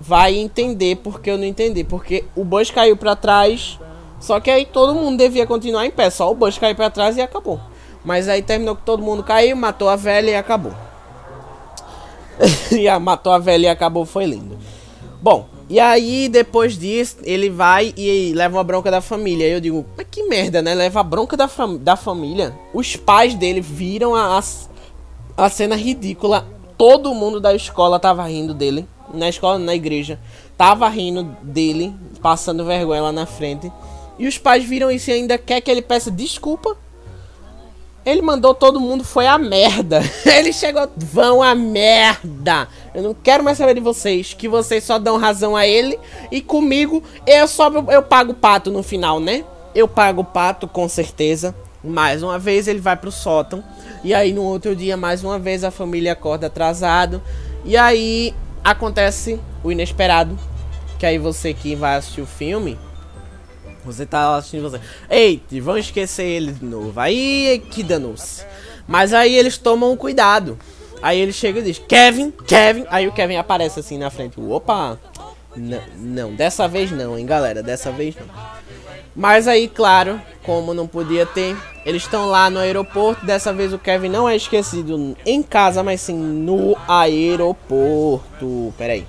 vai entender porque eu não entendi. Porque o Buzz caiu para trás. Só que aí todo mundo devia continuar em pé. Só o Buzz caiu para trás e acabou. Mas aí terminou que todo mundo caiu, matou a velha e acabou. e a, matou a velha e acabou, foi lindo. Bom, e aí depois disso, ele vai e leva uma bronca da família. Aí eu digo, mas que merda, né? Leva a bronca da, fam da família. Os pais dele viram a, a, a cena ridícula. Todo mundo da escola tava rindo dele. Na escola, na igreja. Tava rindo dele, passando vergonha lá na frente. E os pais viram isso e ainda quer que ele peça desculpa ele mandou todo mundo foi a merda. Ele chegou, vão a merda. Eu não quero mais saber de vocês, que vocês só dão razão a ele e comigo eu só eu pago o pato no final, né? Eu pago o pato com certeza. Mais uma vez ele vai pro sótão e aí no outro dia mais uma vez a família acorda atrasado e aí acontece o inesperado, que aí você que vai assistir o filme você tá assistindo você. Eita, vão esquecer ele de novo. Aí que danou-se. Mas aí eles tomam cuidado. Aí ele chega e diz: Kevin, Kevin. Aí o Kevin aparece assim na frente. Opa! N não, dessa vez não, hein, galera. Dessa vez não. Mas aí, claro, como não podia ter, eles estão lá no aeroporto. Dessa vez o Kevin não é esquecido em casa, mas sim no aeroporto. Pera aí.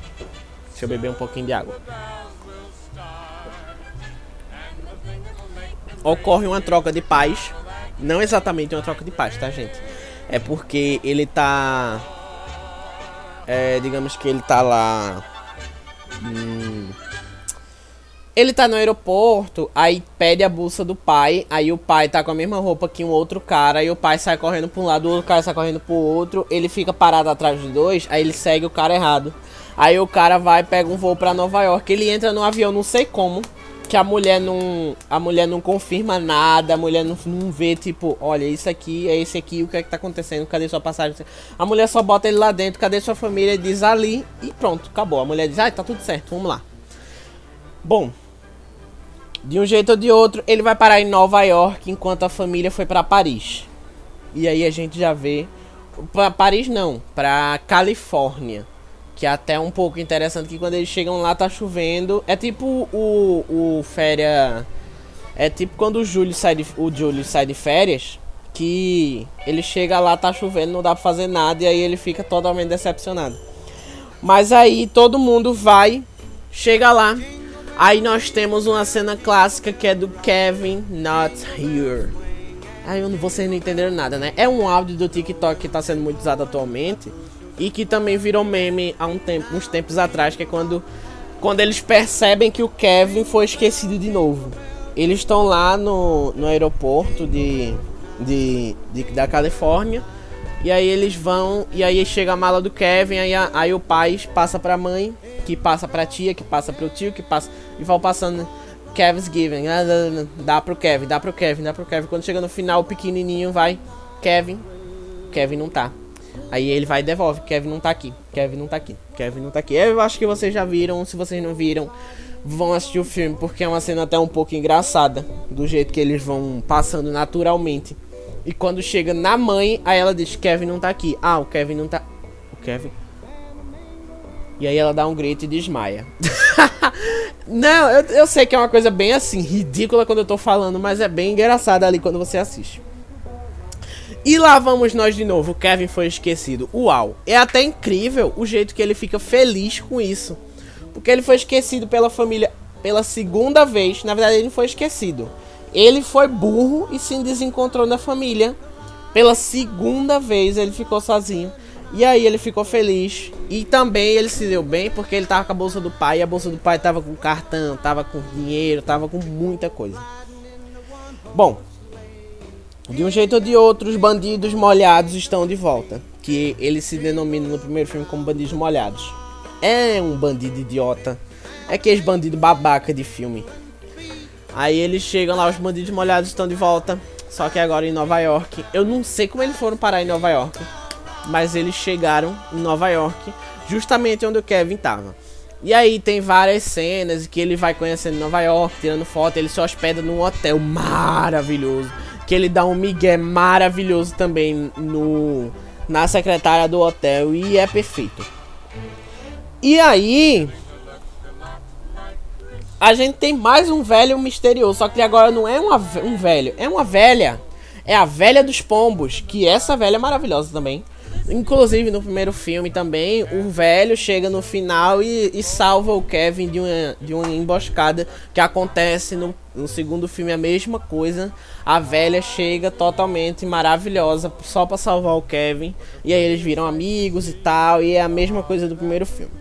Deixa eu beber um pouquinho de água. ocorre uma troca de paz. Não exatamente uma troca de paz, tá, gente? É porque ele tá. É, digamos que ele tá lá. Hum, ele tá no aeroporto, aí pede a bolsa do pai, aí o pai tá com a mesma roupa que um outro cara, aí o pai sai correndo pra um lado, o outro cara sai correndo pro outro, ele fica parado atrás dos dois, aí ele segue o cara errado. Aí o cara vai, pega um voo pra Nova York, ele entra no avião, não sei como, que a mulher não a mulher não confirma nada, a mulher não, não vê tipo, olha, isso aqui é esse aqui, o que é que tá acontecendo? Cadê sua passagem? A mulher só bota ele lá dentro, cadê sua família? Diz ali e pronto, acabou. A mulher diz: "Ah, tá tudo certo, vamos lá". Bom, de um jeito ou de outro, ele vai parar em Nova York enquanto a família foi para Paris. E aí a gente já vê para Paris não, para Califórnia. Que é até um pouco interessante que quando eles chegam lá tá chovendo. É tipo o, o férias. É tipo quando o Júlio sai de, o Júlio sai de férias. Que ele chega lá, tá chovendo, não dá pra fazer nada. E aí ele fica totalmente decepcionado. Mas aí todo mundo vai, chega lá. Aí nós temos uma cena clássica que é do Kevin Not Here. Aí vocês não entenderam nada, né? É um áudio do TikTok que tá sendo muito usado atualmente e que também virou meme há um tempo, uns tempos atrás, que é quando, quando eles percebem que o Kevin foi esquecido de novo. Eles estão lá no, no aeroporto de, de, de, da Califórnia. E aí eles vão, e aí chega a mala do Kevin, aí, aí o pai passa pra mãe, que passa pra tia, que passa pro tio, que passa. E vão passando. Kevin's giving. Dá pro Kevin, dá pro Kevin, dá pro Kevin. Quando chega no final, o pequenininho vai. Kevin. Kevin não tá. Aí ele vai e devolve. Kevin não tá aqui. Kevin não tá aqui. Kevin não tá aqui. Eu acho que vocês já viram. Se vocês não viram, vão assistir o filme. Porque é uma cena até um pouco engraçada. Do jeito que eles vão passando naturalmente. E quando chega na mãe, aí ela diz: Kevin não tá aqui. Ah, o Kevin não tá. O Kevin. E aí ela dá um grito e desmaia. não, eu, eu sei que é uma coisa bem assim, ridícula quando eu tô falando, mas é bem engraçada ali quando você assiste. E lá vamos nós de novo. O Kevin foi esquecido. Uau. É até incrível o jeito que ele fica feliz com isso. Porque ele foi esquecido pela família pela segunda vez. Na verdade, ele não foi esquecido. Ele foi burro e se desencontrou na família. Pela segunda vez ele ficou sozinho. E aí ele ficou feliz. E também ele se deu bem porque ele tava com a bolsa do pai. E a bolsa do pai tava com cartão, tava com dinheiro, tava com muita coisa. Bom, De um jeito ou de outro, os bandidos molhados estão de volta. Que ele se denomina no primeiro filme como bandidos molhados. É um bandido idiota. É aqueles bandidos babaca de filme. Aí eles chegam lá, os bandidos molhados estão de volta. Só que agora em Nova York. Eu não sei como eles foram parar em Nova York. Mas eles chegaram em Nova York, justamente onde o Kevin tava. E aí tem várias cenas que ele vai conhecendo Nova York, tirando foto, ele se hospeda num hotel maravilhoso. Que ele dá um migué maravilhoso também no na secretária do hotel e é perfeito. E aí a gente tem mais um velho misterioso, só que agora não é uma, um velho, é uma velha. É a velha dos pombos, que essa velha é maravilhosa também. Inclusive no primeiro filme também, o velho chega no final e, e, salva o Kevin de uma, de uma emboscada que acontece no, no segundo filme a mesma coisa. A velha chega totalmente maravilhosa só para salvar o Kevin. E aí eles viram amigos e tal. E é a mesma coisa do primeiro filme.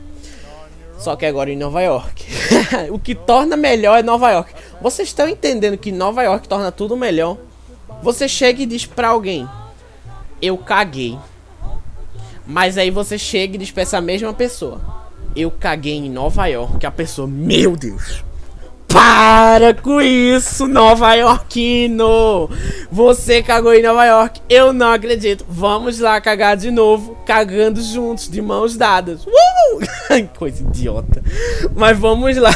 Só que agora em Nova York. o que torna melhor é Nova York. Vocês estão entendendo que Nova York torna tudo melhor? Você chega e diz pra alguém: Eu caguei. Mas aí você chega e diz pra essa mesma pessoa: Eu caguei em Nova York. A pessoa: Meu Deus. Para com isso, Nova Yorkino! Você cagou em Nova York, eu não acredito. Vamos lá cagar de novo, cagando juntos, de mãos dadas. Uh! Coisa idiota. Mas vamos lá.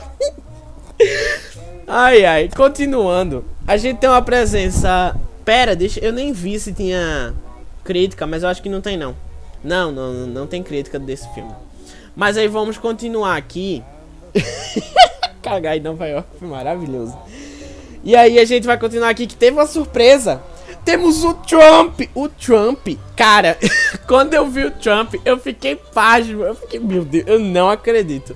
ai, ai, continuando. A gente tem uma presença. Pera, deixa. Eu nem vi se tinha crítica, mas eu acho que não tem, não. Não, não, não tem crítica desse filme. Mas aí vamos continuar aqui. Cagar em Nova York maravilhoso. E aí a gente vai continuar aqui que teve uma surpresa. Temos o Trump. O Trump, cara, quando eu vi o Trump, eu fiquei pasmo. Eu fiquei, meu Deus, eu não acredito.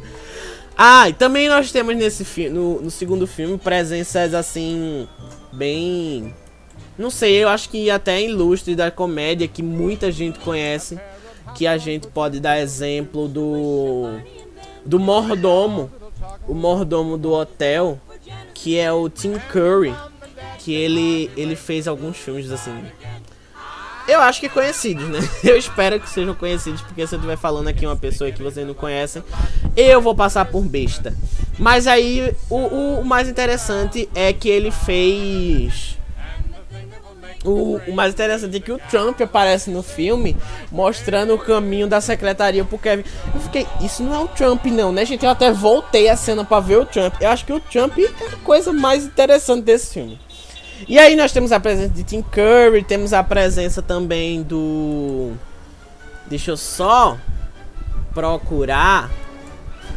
Ah, e também nós temos nesse filme, no, no segundo filme, presenças assim, bem. Não sei, eu acho que até ilustre da comédia que muita gente conhece. Que a gente pode dar exemplo do. Do mordomo o mordomo do hotel, que é o Tim Curry, que ele, ele fez alguns filmes assim. Eu acho que conhecidos, né? Eu espero que sejam conhecidos, porque se eu estiver falando aqui uma pessoa que vocês não conhecem, eu vou passar por besta. Mas aí o, o mais interessante é que ele fez o, o, mais interessante é que o Trump aparece no filme mostrando o caminho da secretaria pro Kevin. Eu fiquei, isso não é o Trump, não, né, gente? Eu até voltei a cena pra ver o Trump. Eu acho que o Trump é a coisa mais interessante desse filme. E aí nós temos a presença de Tim Curry, temos a presença também do. Deixa eu só procurar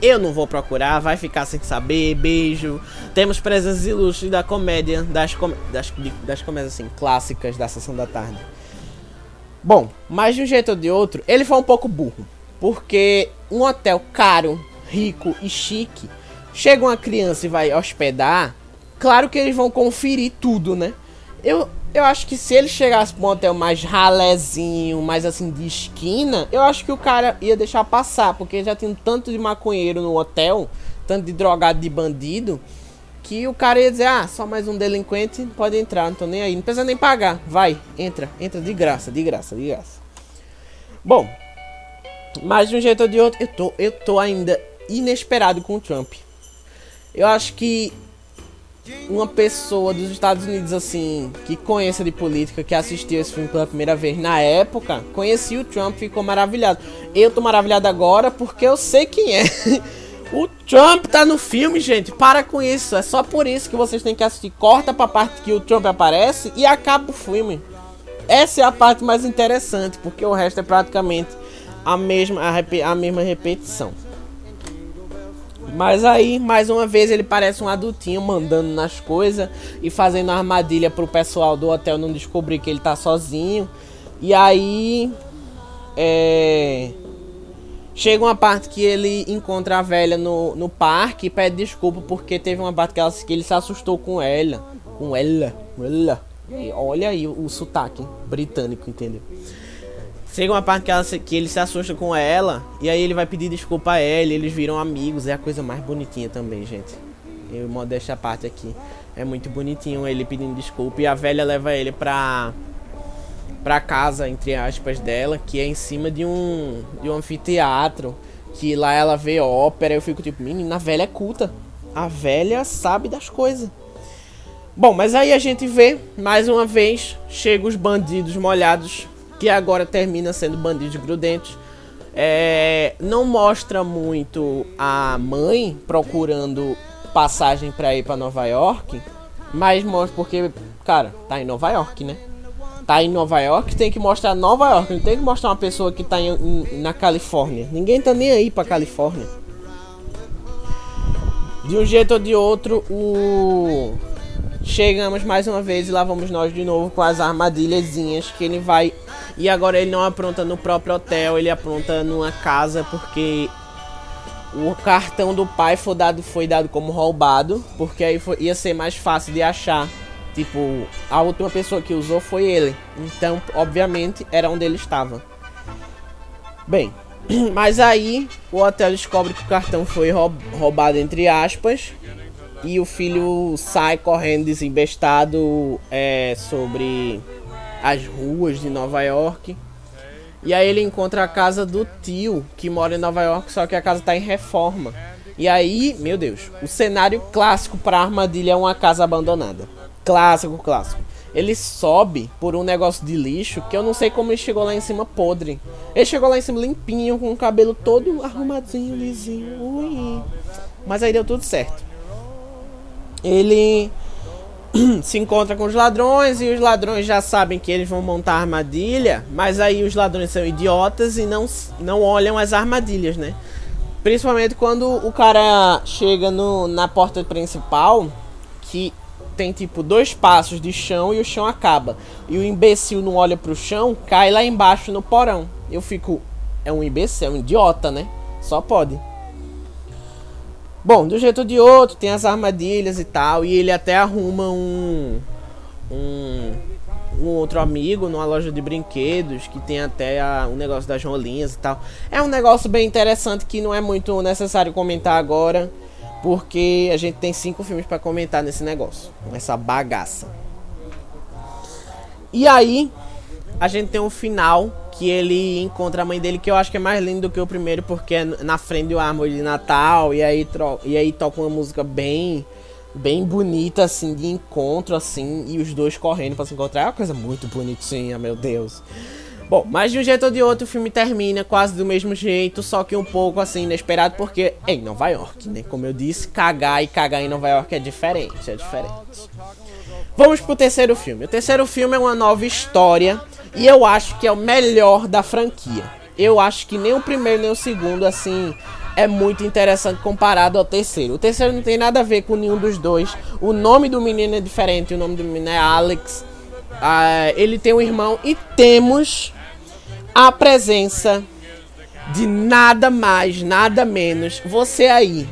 eu não vou procurar, vai ficar sem saber, beijo. Temos presenças ilustres da comédia, das, com das, das comédias assim, clássicas da sessão da tarde. Bom, mas de um jeito ou de outro, ele foi um pouco burro. Porque um hotel caro, rico e chique, chega uma criança e vai hospedar, claro que eles vão conferir tudo, né? Eu, eu acho que se ele chegasse um hotel mais ralezinho, mais assim de esquina, eu acho que o cara ia deixar passar, porque já tem um tanto de maconheiro no hotel, tanto de drogado de bandido, que o cara ia dizer: "Ah, só mais um delinquente pode entrar, não tô nem aí, não precisa nem pagar. Vai, entra, entra de graça, de graça, de graça". Bom, mas de um jeito ou de outro, eu tô eu tô ainda inesperado com o Trump. Eu acho que uma pessoa dos Estados Unidos assim que conheça de política, que assistiu esse filme pela primeira vez na época, conhecia o Trump, ficou maravilhado. Eu tô maravilhado agora porque eu sei quem é. o Trump tá no filme, gente. Para com isso. É só por isso que vocês têm que assistir. Corta pra parte que o Trump aparece e acaba o filme. Essa é a parte mais interessante, porque o resto é praticamente a mesma, a, a mesma repetição. Mas aí, mais uma vez, ele parece um adultinho mandando nas coisas e fazendo armadilha pro pessoal do hotel não descobrir que ele tá sozinho. E aí. É. Chega uma parte que ele encontra a velha no, no parque e pede desculpa porque teve uma parte que, ela, que ele se assustou com ela. Com ela. Com ela. E olha aí o, o sotaque britânico, entendeu? Chega uma parte que, ela, que ele se assusta com ela. E aí ele vai pedir desculpa a ela. Eles viram amigos. É a coisa mais bonitinha também, gente. Eu modéstia a parte aqui. É muito bonitinho ele pedindo desculpa. E a velha leva ele pra. pra casa, entre aspas, dela, que é em cima de um. de um anfiteatro. Que lá ela vê ópera. Eu fico tipo, menina, a velha é culta. A velha sabe das coisas. Bom, mas aí a gente vê, mais uma vez, chega os bandidos molhados, que agora termina sendo bandidos grudentos. É, não mostra muito a mãe procurando passagem para ir para Nova York, mas mostra porque, cara, tá em Nova York, né? Tá em Nova York, tem que mostrar Nova York, não tem que mostrar uma pessoa que tá em, em, na Califórnia. Ninguém tá nem aí pra Califórnia. De um jeito ou de outro, o Chegamos mais uma vez e lá vamos nós de novo com as armadilhazinhas que ele vai. E agora ele não apronta no próprio hotel, ele apronta numa casa porque o cartão do pai foi dado, foi dado como roubado, porque aí foi, ia ser mais fácil de achar. Tipo, a última pessoa que usou foi ele. Então, obviamente, era onde ele estava. Bem, mas aí o hotel descobre que o cartão foi roubado entre aspas e o filho sai correndo desembestado é, sobre as ruas de Nova York. E aí ele encontra a casa do tio que mora em Nova York, só que a casa está em reforma. E aí, meu Deus, o cenário clássico para armadilha é uma casa abandonada. Clássico, clássico. Ele sobe por um negócio de lixo que eu não sei como ele chegou lá em cima podre. Ele chegou lá em cima limpinho, com o cabelo todo arrumadinho, lisinho. Ui. Mas aí deu tudo certo ele se encontra com os ladrões e os ladrões já sabem que eles vão montar armadilha, mas aí os ladrões são idiotas e não, não olham as armadilhas, né? Principalmente quando o cara chega no, na porta principal, que tem tipo dois passos de chão e o chão acaba. E o imbecil não olha pro chão, cai lá embaixo no porão. Eu fico, é um imbecil, é um idiota, né? Só pode. Bom, do jeito ou de outro, tem as armadilhas e tal. E ele até arruma um. Um, um outro amigo numa loja de brinquedos que tem até a, um negócio das rolinhas e tal. É um negócio bem interessante que não é muito necessário comentar agora, porque a gente tem cinco filmes para comentar nesse negócio, nessa bagaça. E aí, a gente tem um final que ele encontra a mãe dele, que eu acho que é mais lindo do que o primeiro, porque é na frente do árvore de Natal, e aí, e aí toca uma música bem bem bonita, assim, de encontro, assim, e os dois correndo para se encontrar. É uma coisa muito bonitinha, meu Deus. Bom, mas de um jeito ou de outro o filme termina quase do mesmo jeito, só que um pouco assim inesperado, porque é em Nova York, né? Como eu disse, cagar e cagar em Nova York é diferente, é diferente. Vamos pro terceiro filme. O terceiro filme é uma nova história e eu acho que é o melhor da franquia. Eu acho que nem o primeiro nem o segundo, assim, é muito interessante comparado ao terceiro. O terceiro não tem nada a ver com nenhum dos dois. O nome do menino é diferente, o nome do menino é Alex. Ah, ele tem um irmão e temos a presença de nada mais, nada menos. Você aí.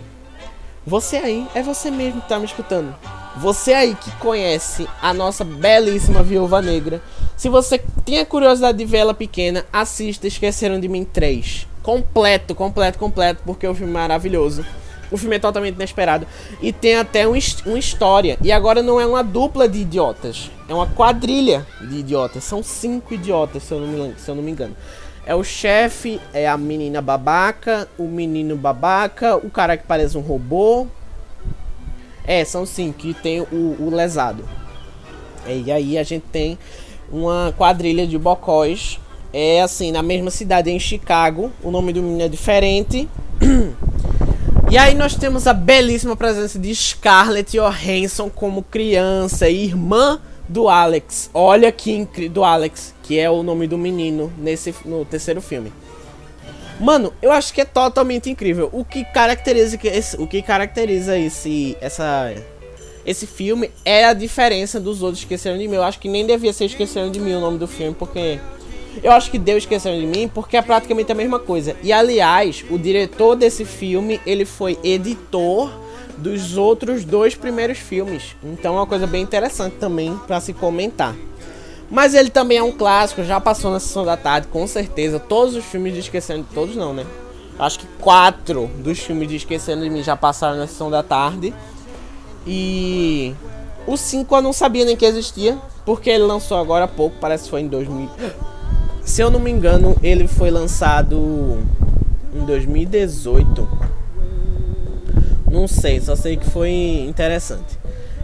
Você aí, é você mesmo que tá me escutando. Você aí que conhece a nossa belíssima Viúva Negra se você tinha curiosidade de ver ela pequena, assista Esqueceram de Mim 3. Completo, completo, completo, porque o filme é maravilhoso. O filme é totalmente inesperado. E tem até um, uma história. E agora não é uma dupla de idiotas. É uma quadrilha de idiotas. São cinco idiotas, se eu não me, se eu não me engano. É o chefe, é a menina babaca, o menino babaca, o cara que parece um robô. É, são cinco. E tem o, o lesado. E aí a gente tem uma quadrilha de bocóis. É assim, na mesma cidade em Chicago. O nome do menino é diferente. E aí nós temos a belíssima presença de Scarlett Johansson como criança irmã do Alex. Olha que incrível do Alex, que é o nome do menino nesse no terceiro filme. Mano, eu acho que é totalmente incrível. O que caracteriza esse, o que caracteriza esse essa esse filme é a diferença dos outros Esqueceram de Mim. Eu acho que nem devia ser Esqueceram de Mim o nome do filme, porque. Eu acho que Deus Esqueceram de Mim porque é praticamente a mesma coisa. E aliás, o diretor desse filme, ele foi editor dos outros dois primeiros filmes. Então é uma coisa bem interessante também para se comentar. Mas ele também é um clássico, já passou na sessão da tarde, com certeza. Todos os filmes de Esquecendo de Todos não, né? Acho que quatro dos filmes de Esquecendo de Mim já passaram na sessão da tarde. E o 5 eu não sabia nem que existia, porque ele lançou agora há pouco, parece que foi em 2000. Se eu não me engano, ele foi lançado em 2018. Não sei, só sei que foi interessante.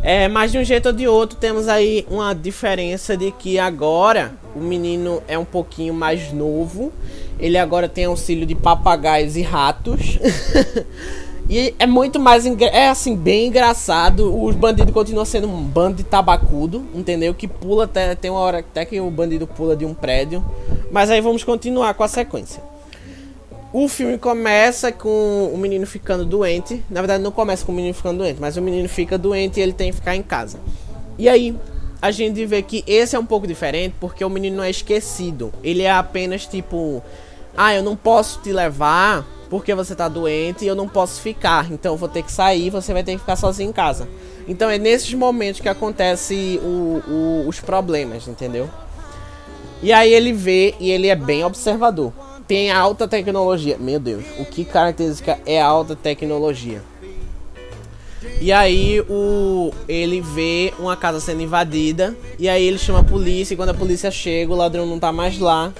É, mas de um jeito ou de outro, temos aí uma diferença de que agora o menino é um pouquinho mais novo. Ele agora tem auxílio de papagaios e ratos. e é muito mais. É assim, bem engraçado. Os bandidos continuam sendo um bando de tabacudo, entendeu? Que pula até. Tem uma hora até que o bandido pula de um prédio. Mas aí vamos continuar com a sequência. O filme começa com o menino ficando doente. Na verdade, não começa com o menino ficando doente, mas o menino fica doente e ele tem que ficar em casa. E aí, a gente vê que esse é um pouco diferente porque o menino não é esquecido. Ele é apenas tipo: Ah, eu não posso te levar porque você tá doente e eu não posso ficar. Então eu vou ter que sair você vai ter que ficar sozinho em casa. Então é nesses momentos que acontece os problemas, entendeu? E aí ele vê e ele é bem observador tem alta tecnologia. Meu Deus, o que caracteriza é alta tecnologia? E aí o ele vê uma casa sendo invadida e aí ele chama a polícia e quando a polícia chega, o ladrão não tá mais lá.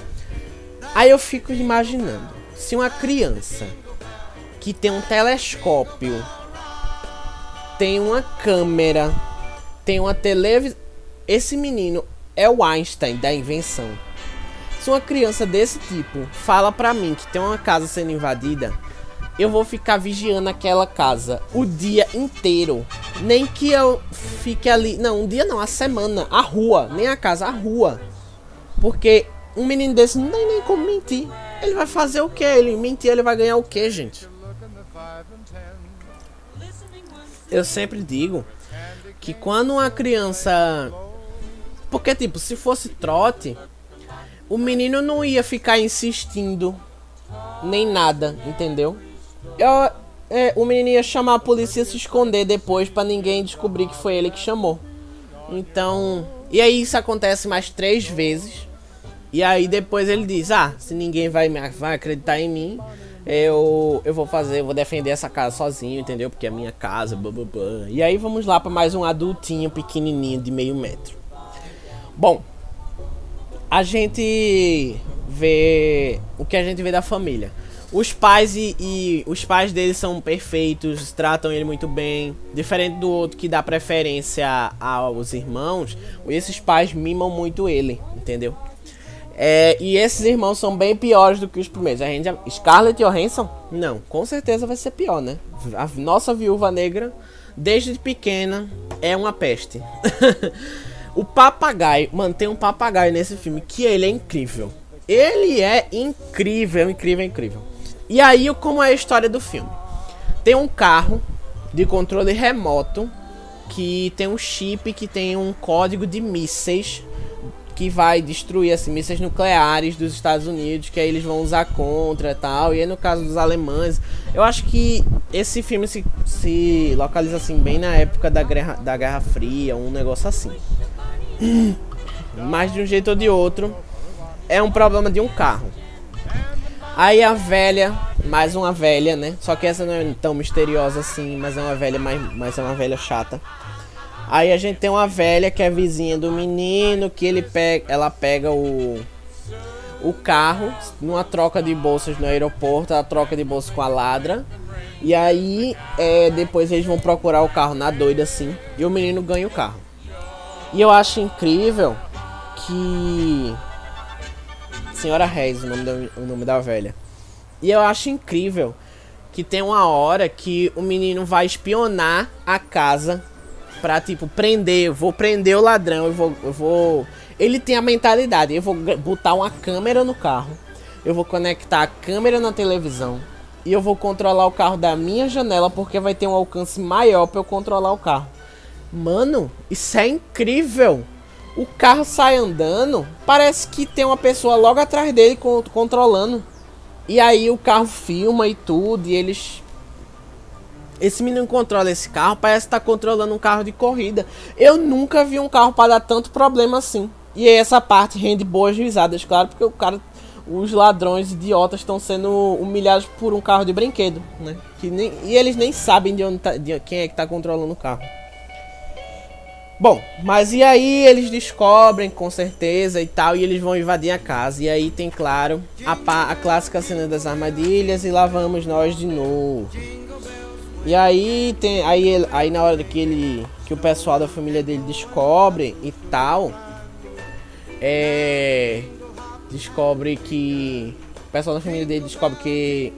Aí eu fico imaginando, se uma criança que tem um telescópio, tem uma câmera, tem uma televisão, esse menino é o Einstein da invenção. Se uma criança desse tipo fala pra mim que tem uma casa sendo invadida, eu vou ficar vigiando aquela casa o dia inteiro. Nem que eu fique ali. Não, um dia não, a semana. A rua. Nem a casa, a rua. Porque um menino desse não tem nem como mentir. Ele vai fazer o que? Ele mentir, ele vai ganhar o que, gente? Eu sempre digo que quando uma criança. Porque, tipo, se fosse trote, o menino não ia ficar insistindo nem nada, entendeu? Eu, é, o menino ia chamar a polícia e se esconder depois para ninguém descobrir que foi ele que chamou. Então, e aí isso acontece mais três vezes. E aí depois ele diz: Ah, se ninguém vai, vai acreditar em mim, eu, eu vou fazer, eu vou defender essa casa sozinho, entendeu? Porque é minha casa, blá, blá, blá. E aí vamos lá para mais um adultinho pequenininho de meio metro. Bom, a gente vê o que a gente vê da família. Os pais e, e, os pais dele são perfeitos, tratam ele muito bem. Diferente do outro que dá preferência aos irmãos, esses pais mimam muito ele, entendeu? É, e esses irmãos são bem piores do que os primeiros. A gente, Scarlett Johansson? Não, com certeza vai ser pior, né? A nossa viúva negra, desde pequena, é uma peste. O papagaio, mantém um papagaio nesse filme que ele é incrível. Ele é incrível, incrível, incrível. E aí, como é a história do filme? Tem um carro de controle remoto que tem um chip que tem um código de mísseis que vai destruir assim, mísseis nucleares dos Estados Unidos, que aí eles vão usar contra tal. E aí no caso dos alemães, eu acho que esse filme se, se localiza assim bem na época da Guerra, da Guerra Fria, um negócio assim. Mas de um jeito ou de outro, é um problema de um carro. Aí a velha, mais uma velha, né? Só que essa não é tão misteriosa assim, mas é uma velha, mais, mas é uma velha chata. Aí a gente tem uma velha que é vizinha do menino, que ele pega, ela pega o o carro numa troca de bolsas no aeroporto, a troca de bolsas com a ladra. E aí é, depois eles vão procurar o carro na doida assim, e o menino ganha o carro. E eu acho incrível que. Senhora Reis, o nome, da, o nome da velha. E eu acho incrível que tem uma hora que o menino vai espionar a casa pra, tipo, prender. Eu vou prender o ladrão, eu vou. Eu vou. Ele tem a mentalidade, eu vou botar uma câmera no carro. Eu vou conectar a câmera na televisão. E eu vou controlar o carro da minha janela porque vai ter um alcance maior para eu controlar o carro. Mano, isso é incrível. O carro sai andando, parece que tem uma pessoa logo atrás dele controlando. E aí o carro filma e tudo, e eles. Esse menino controla esse carro, parece estar tá controlando um carro de corrida. Eu nunca vi um carro para dar tanto problema assim. E essa parte rende boas risadas, claro, porque o cara. Os ladrões idiotas estão sendo humilhados por um carro de brinquedo, né? Que nem, e eles nem sabem de, onde tá, de quem é que está controlando o carro. Bom, mas e aí eles descobrem com certeza e tal, e eles vão invadir a casa. E aí tem, claro, a, a clássica cena das armadilhas, e lá vamos nós de novo. E aí tem. Aí, aí na hora que ele. que o pessoal da família dele descobre e tal. É. Descobre que. O pessoal da família dele descobre que.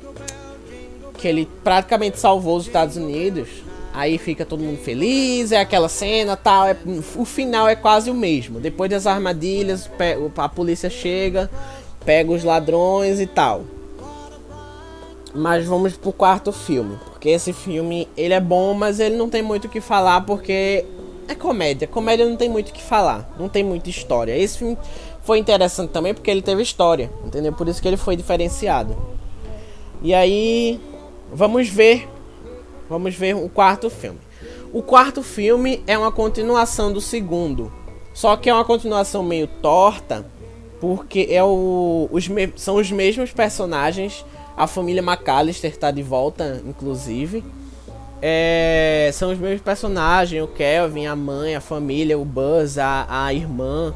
Que ele praticamente salvou os Estados Unidos. Aí fica todo mundo feliz, é aquela cena tal. É, o final é quase o mesmo. Depois das armadilhas, a polícia chega, pega os ladrões e tal. Mas vamos pro quarto filme. Porque esse filme, ele é bom, mas ele não tem muito o que falar porque é comédia. Comédia não tem muito o que falar. Não tem muita história. Esse filme foi interessante também porque ele teve história. Entendeu? Por isso que ele foi diferenciado. E aí, vamos ver Vamos ver o quarto filme. O quarto filme é uma continuação do segundo. Só que é uma continuação meio torta, porque é o, os são os mesmos personagens. A família McAllister está de volta, inclusive. É, são os mesmos personagens: o Kelvin, a mãe, a família, o Buzz, a, a irmã.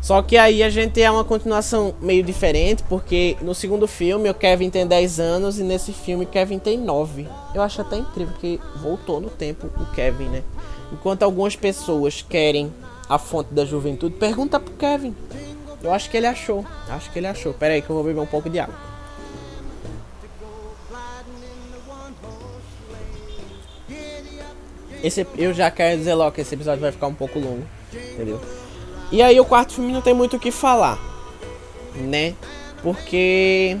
Só que aí a gente é uma continuação meio diferente, porque no segundo filme o Kevin tem 10 anos e nesse filme o Kevin tem 9. Eu acho até incrível que voltou no tempo o Kevin, né? Enquanto algumas pessoas querem a fonte da juventude, pergunta pro Kevin. Eu acho que ele achou. Acho que ele achou. Pera aí que eu vou beber um pouco de água. Esse, eu já quero dizer logo que esse episódio vai ficar um pouco longo, entendeu? E aí o quarto filme não tem muito o que falar, né? Porque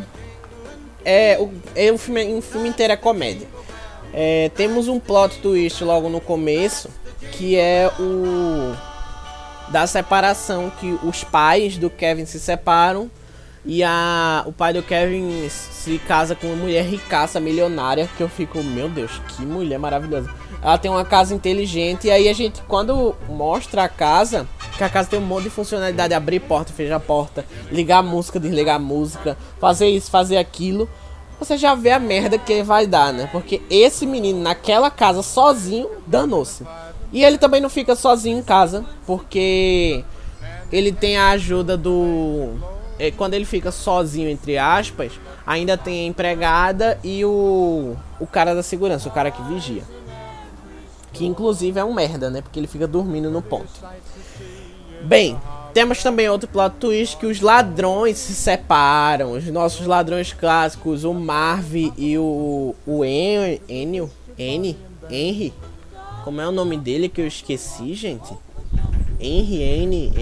é o, é um filme, um filme inteiro é comédia. É, temos um plot twist logo no começo, que é o da separação que os pais do Kevin se separam e a, o pai do Kevin se casa com uma mulher ricaça, milionária, que eu fico, meu Deus, que mulher maravilhosa. Ela tem uma casa inteligente e aí a gente, quando mostra a casa, que a casa tem um monte de funcionalidade, abrir porta, fechar porta, ligar a música, desligar a música, fazer isso, fazer aquilo. Você já vê a merda que vai dar, né? Porque esse menino naquela casa sozinho danou-se. E ele também não fica sozinho em casa, porque ele tem a ajuda do. É, quando ele fica sozinho, entre aspas, ainda tem a empregada e o, o cara da segurança, o cara que vigia. Que inclusive é um merda, né? Porque ele fica dormindo no ponto. Bem, temos também outro plot twist que os ladrões se separam. Os nossos ladrões clássicos, o Marv e o, o en, Enio, N, Henry. Como é o nome dele que eu esqueci, gente? Henry, N,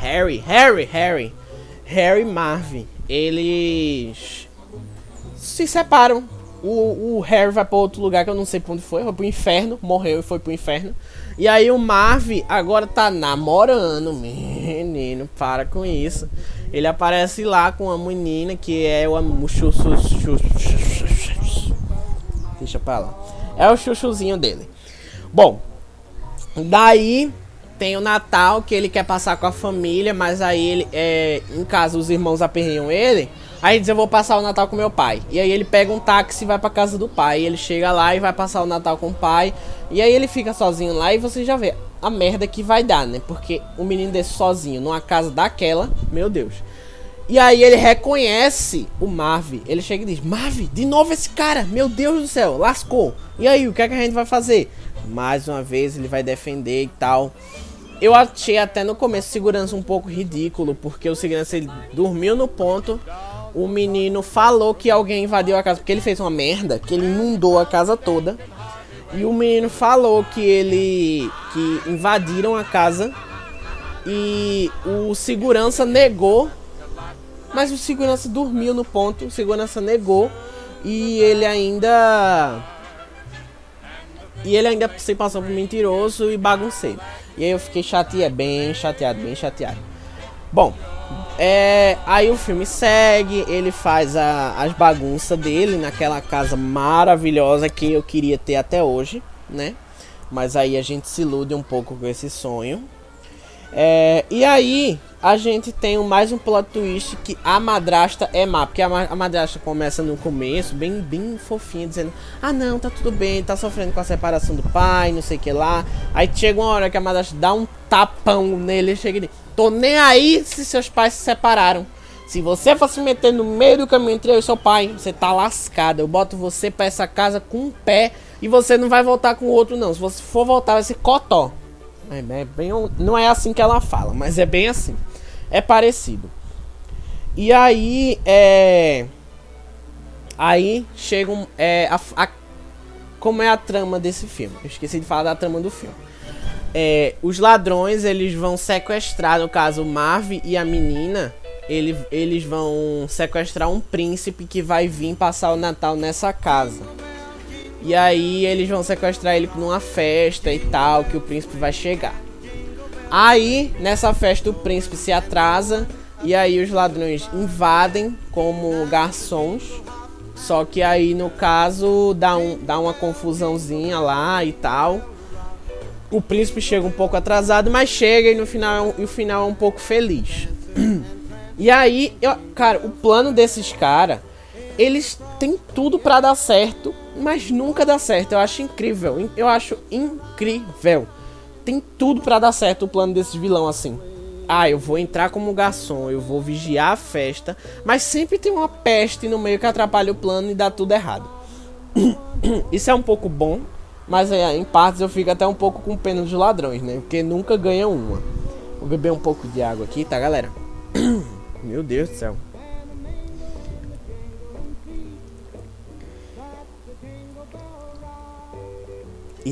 Harry, Harry, Harry. Harry e Marv. Eles se separam. O, o Harry vai para outro lugar que eu não sei pra onde foi. Foi pro inferno. Morreu e foi pro inferno. E aí o Marv agora tá namorando, menino, para com isso. Ele aparece lá com a menina que é o chuchu, Deixa pra lá. É o chuchuzinho dele. Bom, daí tem o Natal que ele quer passar com a família, mas aí ele é, em casa os irmãos aperreiam ele. Aí diz: Eu vou passar o Natal com meu pai. E aí ele pega um táxi e vai pra casa do pai. Ele chega lá e vai passar o Natal com o pai. E aí ele fica sozinho lá e você já vê a merda que vai dar, né? Porque o menino desse sozinho numa casa daquela, meu Deus. E aí ele reconhece o Marv. Ele chega e diz: Marv, de novo esse cara, meu Deus do céu, lascou. E aí, o que é que a gente vai fazer? Mais uma vez ele vai defender e tal. Eu achei até no começo segurança um pouco ridículo, porque o segurança ele dormiu no ponto o menino falou que alguém invadiu a casa porque ele fez uma merda, que ele inundou a casa toda. E o menino falou que ele que invadiram a casa e o segurança negou. Mas o segurança dormiu no ponto, o segurança negou e ele ainda e ele ainda se passou por mentiroso e bagunceiro. E aí eu fiquei chateado, bem chateado, bem chateado. Bom, é, aí o filme segue, ele faz a, as bagunças dele naquela casa maravilhosa que eu queria ter até hoje, né? Mas aí a gente se ilude um pouco com esse sonho. É, e aí, a gente tem mais um plot twist que a madrasta é má. Porque a, madrasta começa no começo, bem, bem fofinha, dizendo: Ah, não, tá tudo bem, tá sofrendo com a separação do pai, não sei o que lá. Aí chega uma hora que a madrasta dá um tapão nele chega e diz: Tô nem aí se seus pais se separaram. Se você for se meter no meio do caminho entre eu e seu pai, você tá lascado. Eu boto você pra essa casa com um pé e você não vai voltar com o outro, não. Se você for voltar, vai ser cotó. É, é bem, não é assim que ela fala, mas é bem assim. É parecido. E aí, é. Aí chegam. É, a, a, como é a trama desse filme? Eu esqueci de falar da trama do filme. É, os ladrões eles vão sequestrar, no caso, o Marv e a menina. Ele, eles vão sequestrar um príncipe que vai vir passar o Natal nessa casa. E aí eles vão sequestrar ele numa festa e tal, que o príncipe vai chegar. Aí, nessa festa, o príncipe se atrasa e aí os ladrões invadem como garçons. Só que aí, no caso, dá, um, dá uma confusãozinha lá e tal. O príncipe chega um pouco atrasado, mas chega e no final, e o final é um pouco feliz. E aí, eu, cara, o plano desses caras, eles têm tudo para dar certo, mas nunca dá certo. Eu acho incrível. Eu acho incrível. Tem tudo para dar certo o plano desses vilão assim. Ah, eu vou entrar como garçom, eu vou vigiar a festa, mas sempre tem uma peste no meio que atrapalha o plano e dá tudo errado. Isso é um pouco bom, mas é, em partes eu fico até um pouco com pena dos ladrões, né? Porque nunca ganha uma. Vou beber um pouco de água aqui, tá, galera? Meu Deus do céu.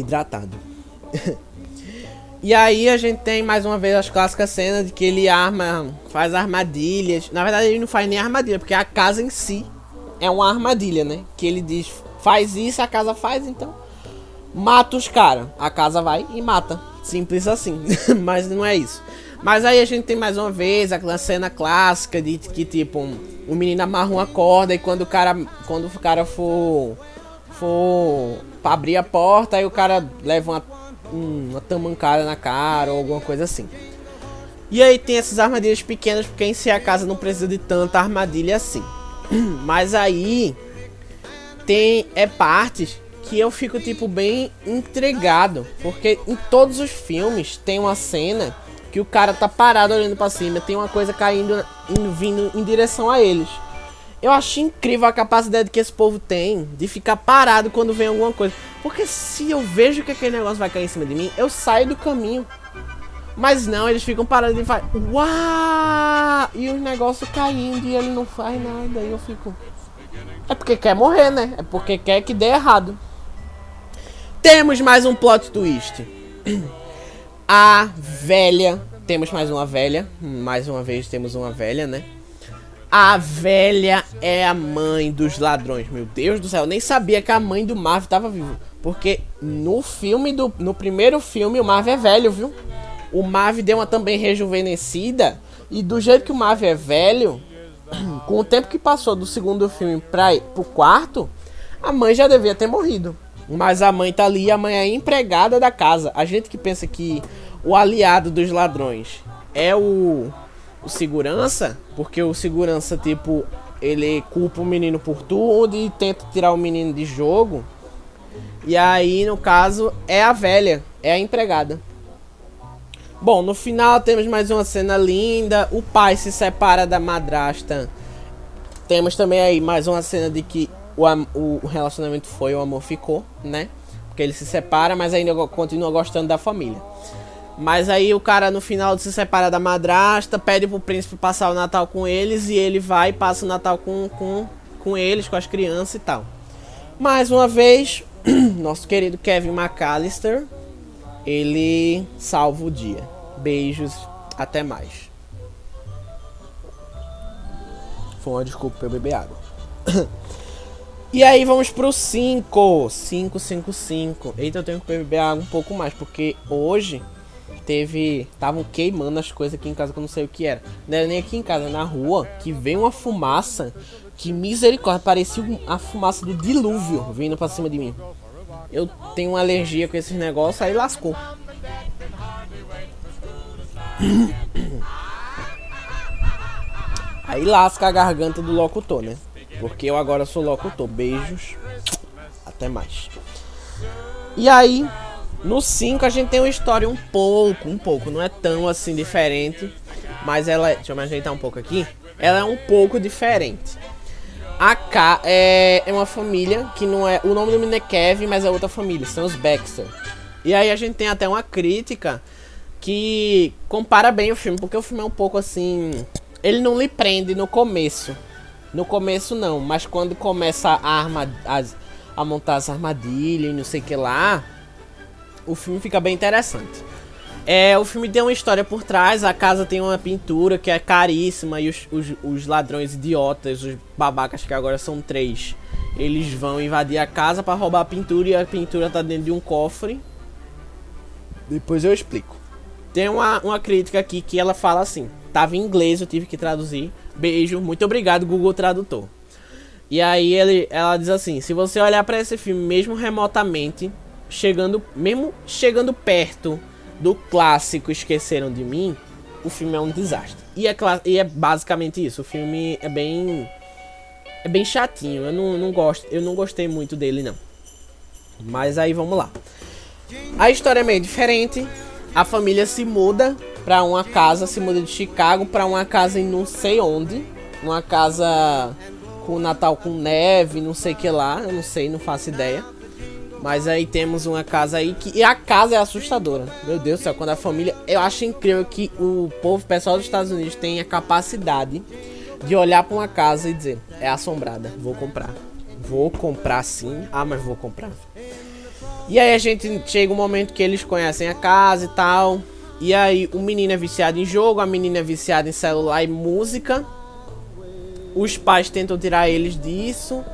Hidratado. e aí a gente tem mais uma vez as clássicas cenas de que ele arma, faz armadilhas. Na verdade ele não faz nem armadilha, porque a casa em si é uma armadilha, né? Que ele diz, faz isso, a casa faz, então mata os caras. A casa vai e mata. Simples assim. Mas não é isso. Mas aí a gente tem mais uma vez aquela cena clássica de que tipo um, o menino amarra uma corda e quando o cara quando o cara for for pra abrir a porta aí o cara leva uma, uma tamancada na cara ou alguma coisa assim. E aí tem essas armadilhas pequenas porque em si a casa não precisa de tanta armadilha assim. Mas aí tem é partes que eu fico tipo bem intrigado, porque em todos os filmes tem uma cena que o cara tá parado olhando para cima, tem uma coisa caindo, indo, vindo em direção a eles. Eu acho incrível a capacidade que esse povo tem de ficar parado quando vem alguma coisa. Porque se eu vejo que aquele negócio vai cair em cima de mim, eu saio do caminho. Mas não, eles ficam parados e fazem. Uau! E o negócio caindo e ele não faz nada. E eu fico. É porque quer morrer, né? É porque quer que dê errado. Temos mais um plot twist. A velha. Temos mais uma velha. Mais uma vez temos uma velha, né? A velha é a mãe dos ladrões. Meu Deus do céu, eu nem sabia que a mãe do Marv estava vivo. Porque no filme do. No primeiro filme, o Marv é velho, viu? O Marv deu uma também rejuvenescida. E do jeito que o Marv é velho, com o tempo que passou do segundo filme pra, pro quarto, a mãe já devia ter morrido. Mas a mãe tá ali, a mãe é empregada da casa. A gente que pensa que o aliado dos ladrões é o, o segurança, porque o segurança, tipo, ele culpa o menino por tudo e tenta tirar o menino de jogo. E aí, no caso, é a velha, é a empregada. Bom, no final temos mais uma cena linda. O pai se separa da madrasta. Temos também aí mais uma cena de que o, o relacionamento foi, o amor ficou, né? Porque ele se separa, mas ainda continua gostando da família. Mas aí o cara no final se separa da madrasta, pede pro príncipe passar o Natal com eles e ele vai e passa o Natal com, com, com eles, com as crianças e tal. Mais uma vez, nosso querido Kevin McAllister, ele salva o dia. Beijos, até mais. Foi uma desculpa pra eu beber água. E aí vamos pro 5. 5, 5, 5. Eita, eu tenho que beber água um pouco mais, porque hoje teve. Estavam queimando as coisas aqui em casa que eu não sei o que era. Não era nem aqui em casa, na rua, que veio uma fumaça. Que misericórdia, parecia a fumaça do dilúvio vindo pra cima de mim. Eu tenho uma alergia com esses negócios, aí lascou. Aí lasca a garganta do locutor, né? Porque eu agora sou locutor. Beijos. Até mais. E aí, no 5 a gente tem uma história um pouco, um pouco, não é tão assim diferente. Mas ela. Deixa eu me ajeitar um pouco aqui. Ela é um pouco diferente. A K é, é uma família que não é. O nome do menino é Kevin, mas é outra família, são os Baxter. E aí a gente tem até uma crítica que compara bem o filme, porque o filme é um pouco assim. Ele não lhe prende no começo. No começo não, mas quando começa a, arma, as, a montar as armadilhas e não sei que lá, o filme fica bem interessante. É, o filme tem uma história por trás, a casa tem uma pintura que é caríssima e os, os, os ladrões idiotas, os babacas que agora são três, eles vão invadir a casa para roubar a pintura e a pintura tá dentro de um cofre. Depois eu explico. Tem uma, uma crítica aqui que ela fala assim: tava em inglês, eu tive que traduzir. Beijo, muito obrigado, Google Tradutor. E aí ele, ela diz assim: se você olhar para esse filme mesmo remotamente, chegando, mesmo chegando perto do clássico Esqueceram de Mim, o filme é um desastre. E é, e é basicamente isso. O filme é bem. É bem chatinho. Eu não, não gosto. Eu não gostei muito dele, não. Mas aí vamos lá. A história é meio diferente. A família se muda para uma casa, se muda de Chicago para uma casa em não sei onde. Uma casa com Natal com neve, não sei que lá. Eu não sei, não faço ideia. Mas aí temos uma casa aí que. E a casa é assustadora. Meu Deus do céu, quando a família. Eu acho incrível que o povo, o pessoal dos Estados Unidos, tem a capacidade de olhar para uma casa e dizer: é assombrada, vou comprar. Vou comprar sim. Ah, mas vou comprar. E aí a gente chega um momento que eles conhecem a casa e tal. E aí o menino é viciado em jogo, a menina é viciada em celular e música. Os pais tentam tirar eles disso.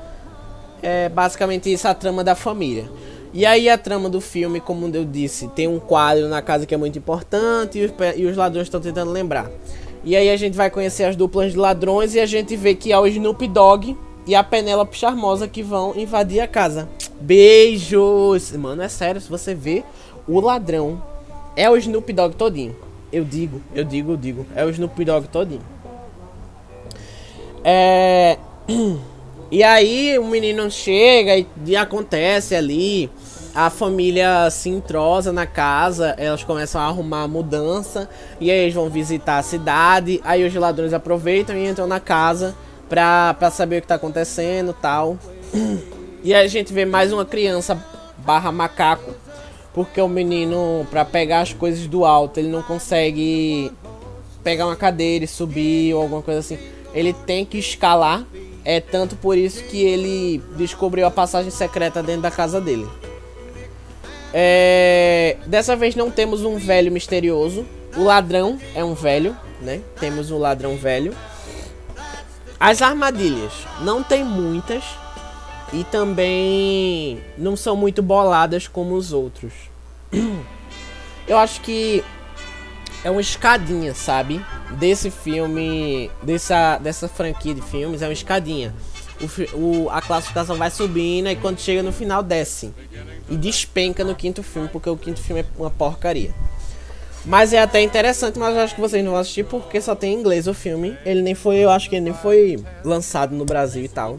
É basicamente isso a trama da família. E aí a trama do filme, como eu disse, tem um quadro na casa que é muito importante e os, e os ladrões estão tentando lembrar. E aí a gente vai conhecer as duplas de ladrões e a gente vê que é o Snoop Dogg e a Penélope Charmosa que vão invadir a casa. Beijos! Mano, é sério, se você vê o ladrão é o Snoop Dogg todinho. Eu digo, eu digo, eu digo, é o Snoop Dogg todinho. É E aí o menino chega e, e acontece ali. A família se entrosa na casa, elas começam a arrumar a mudança. E aí eles vão visitar a cidade. Aí os ladrões aproveitam e entram na casa pra, pra saber o que tá acontecendo tal. E aí a gente vê mais uma criança barra macaco. Porque o menino, pra pegar as coisas do alto, ele não consegue pegar uma cadeira e subir ou alguma coisa assim. Ele tem que escalar é tanto por isso que ele descobriu a passagem secreta dentro da casa dele. É... Dessa vez não temos um velho misterioso. O ladrão é um velho, né? Temos um ladrão velho. As armadilhas não tem muitas e também não são muito boladas como os outros. Eu acho que é uma escadinha, sabe? Desse filme, dessa, dessa franquia de filmes, é uma escadinha. O, o, a classificação vai subindo e quando chega no final desce. E despenca no quinto filme, porque o quinto filme é uma porcaria. Mas é até interessante, mas eu acho que vocês não vão assistir porque só tem em inglês o filme. Ele nem foi, eu acho que ele nem foi lançado no Brasil e tal.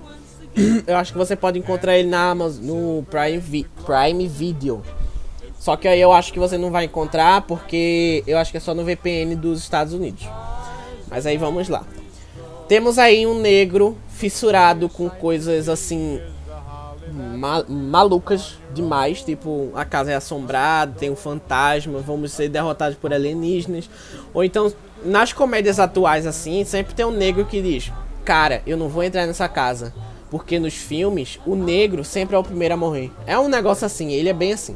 Eu acho que você pode encontrar ele na Amazon, no Prime, Vi Prime Video. Só que aí eu acho que você não vai encontrar porque eu acho que é só no VPN dos Estados Unidos. Mas aí vamos lá. Temos aí um negro fissurado com coisas assim ma malucas demais, tipo a casa é assombrada, tem um fantasma, vamos ser derrotados por alienígenas. Ou então nas comédias atuais assim, sempre tem um negro que diz: "Cara, eu não vou entrar nessa casa". Porque nos filmes, o negro sempre é o primeiro a morrer. É um negócio assim, ele é bem assim.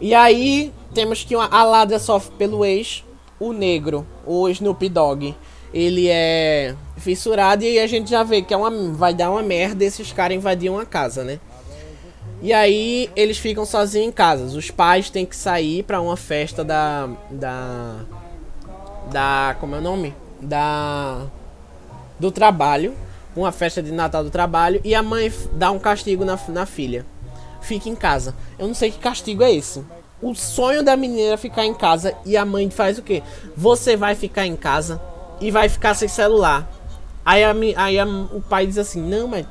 E aí temos que a Ladra sofre pelo ex, o negro, o Snoop Dogg. Ele é fissurado e a gente já vê que é uma, vai dar uma merda esses caras invadiam a casa, né? E aí eles ficam sozinhos em casa. Os pais têm que sair para uma festa da da da como é o nome? Da do trabalho, uma festa de Natal do trabalho e a mãe dá um castigo na, na filha fique em casa. Eu não sei que castigo é esse. o sonho da menina era ficar em casa e a mãe faz o quê? Você vai ficar em casa e vai ficar sem celular. Aí, a, aí a, o pai diz assim: Não, mas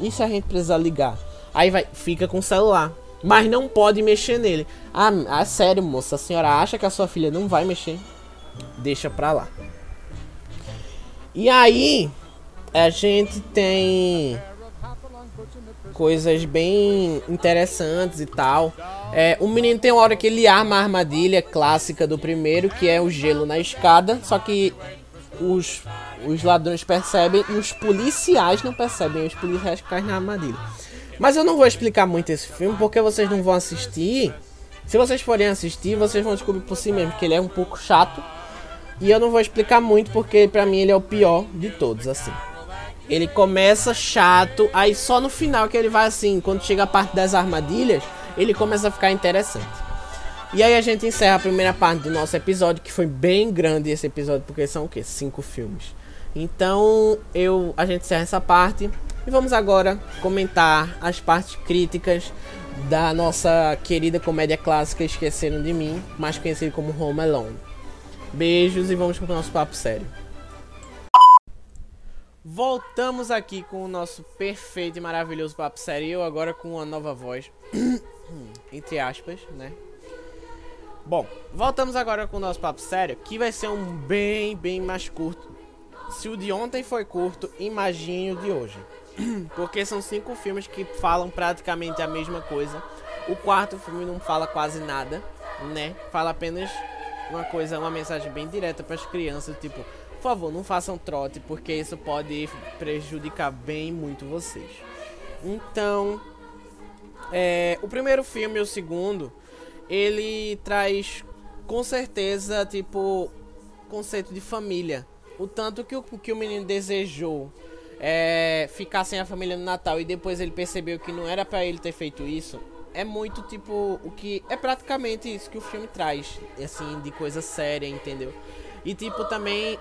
isso a gente precisa ligar? Aí vai, fica com o celular. Mas não pode mexer nele. Ah, ah, sério, moça, a senhora acha que a sua filha não vai mexer? Deixa pra lá. E aí, a gente tem coisas bem interessantes e tal. É, o menino tem uma hora que ele arma a armadilha clássica do primeiro, que é o gelo na escada, só que os, os ladrões percebem e os policiais não percebem, os policiais caem na armadilha. Mas eu não vou explicar muito esse filme porque vocês não vão assistir. Se vocês forem assistir, vocês vão descobrir por si mesmo que ele é um pouco chato. E eu não vou explicar muito porque pra mim ele é o pior de todos, assim. Ele começa chato, aí só no final que ele vai assim, quando chega a parte das armadilhas, ele começa a ficar interessante. E aí a gente encerra a primeira parte do nosso episódio, que foi bem grande esse episódio, porque são o quê? Cinco filmes. Então, eu a gente encerra essa parte e vamos agora comentar as partes críticas da nossa querida comédia clássica Esqueceram de Mim, mais conhecida como Home Alone. Beijos e vamos para o nosso papo sério. Voltamos aqui com o nosso perfeito e maravilhoso papo sério. Eu agora com uma nova voz, entre aspas, né? Bom, voltamos agora com o nosso papo sério, que vai ser um bem, bem mais curto. Se o de ontem foi curto, imagine o de hoje. Porque são cinco filmes que falam praticamente a mesma coisa. O quarto filme não fala quase nada, né? Fala apenas uma coisa, uma mensagem bem direta para as crianças, tipo, por favor, não façam trote, porque isso pode prejudicar bem muito vocês. Então, é, o primeiro filme e o segundo, ele traz com certeza, tipo, conceito de família. O tanto que o, que o menino desejou é, ficar sem a família no Natal e depois ele percebeu que não era para ele ter feito isso, é muito tipo o que é praticamente isso que o filme traz, assim, de coisa séria, entendeu? E tipo também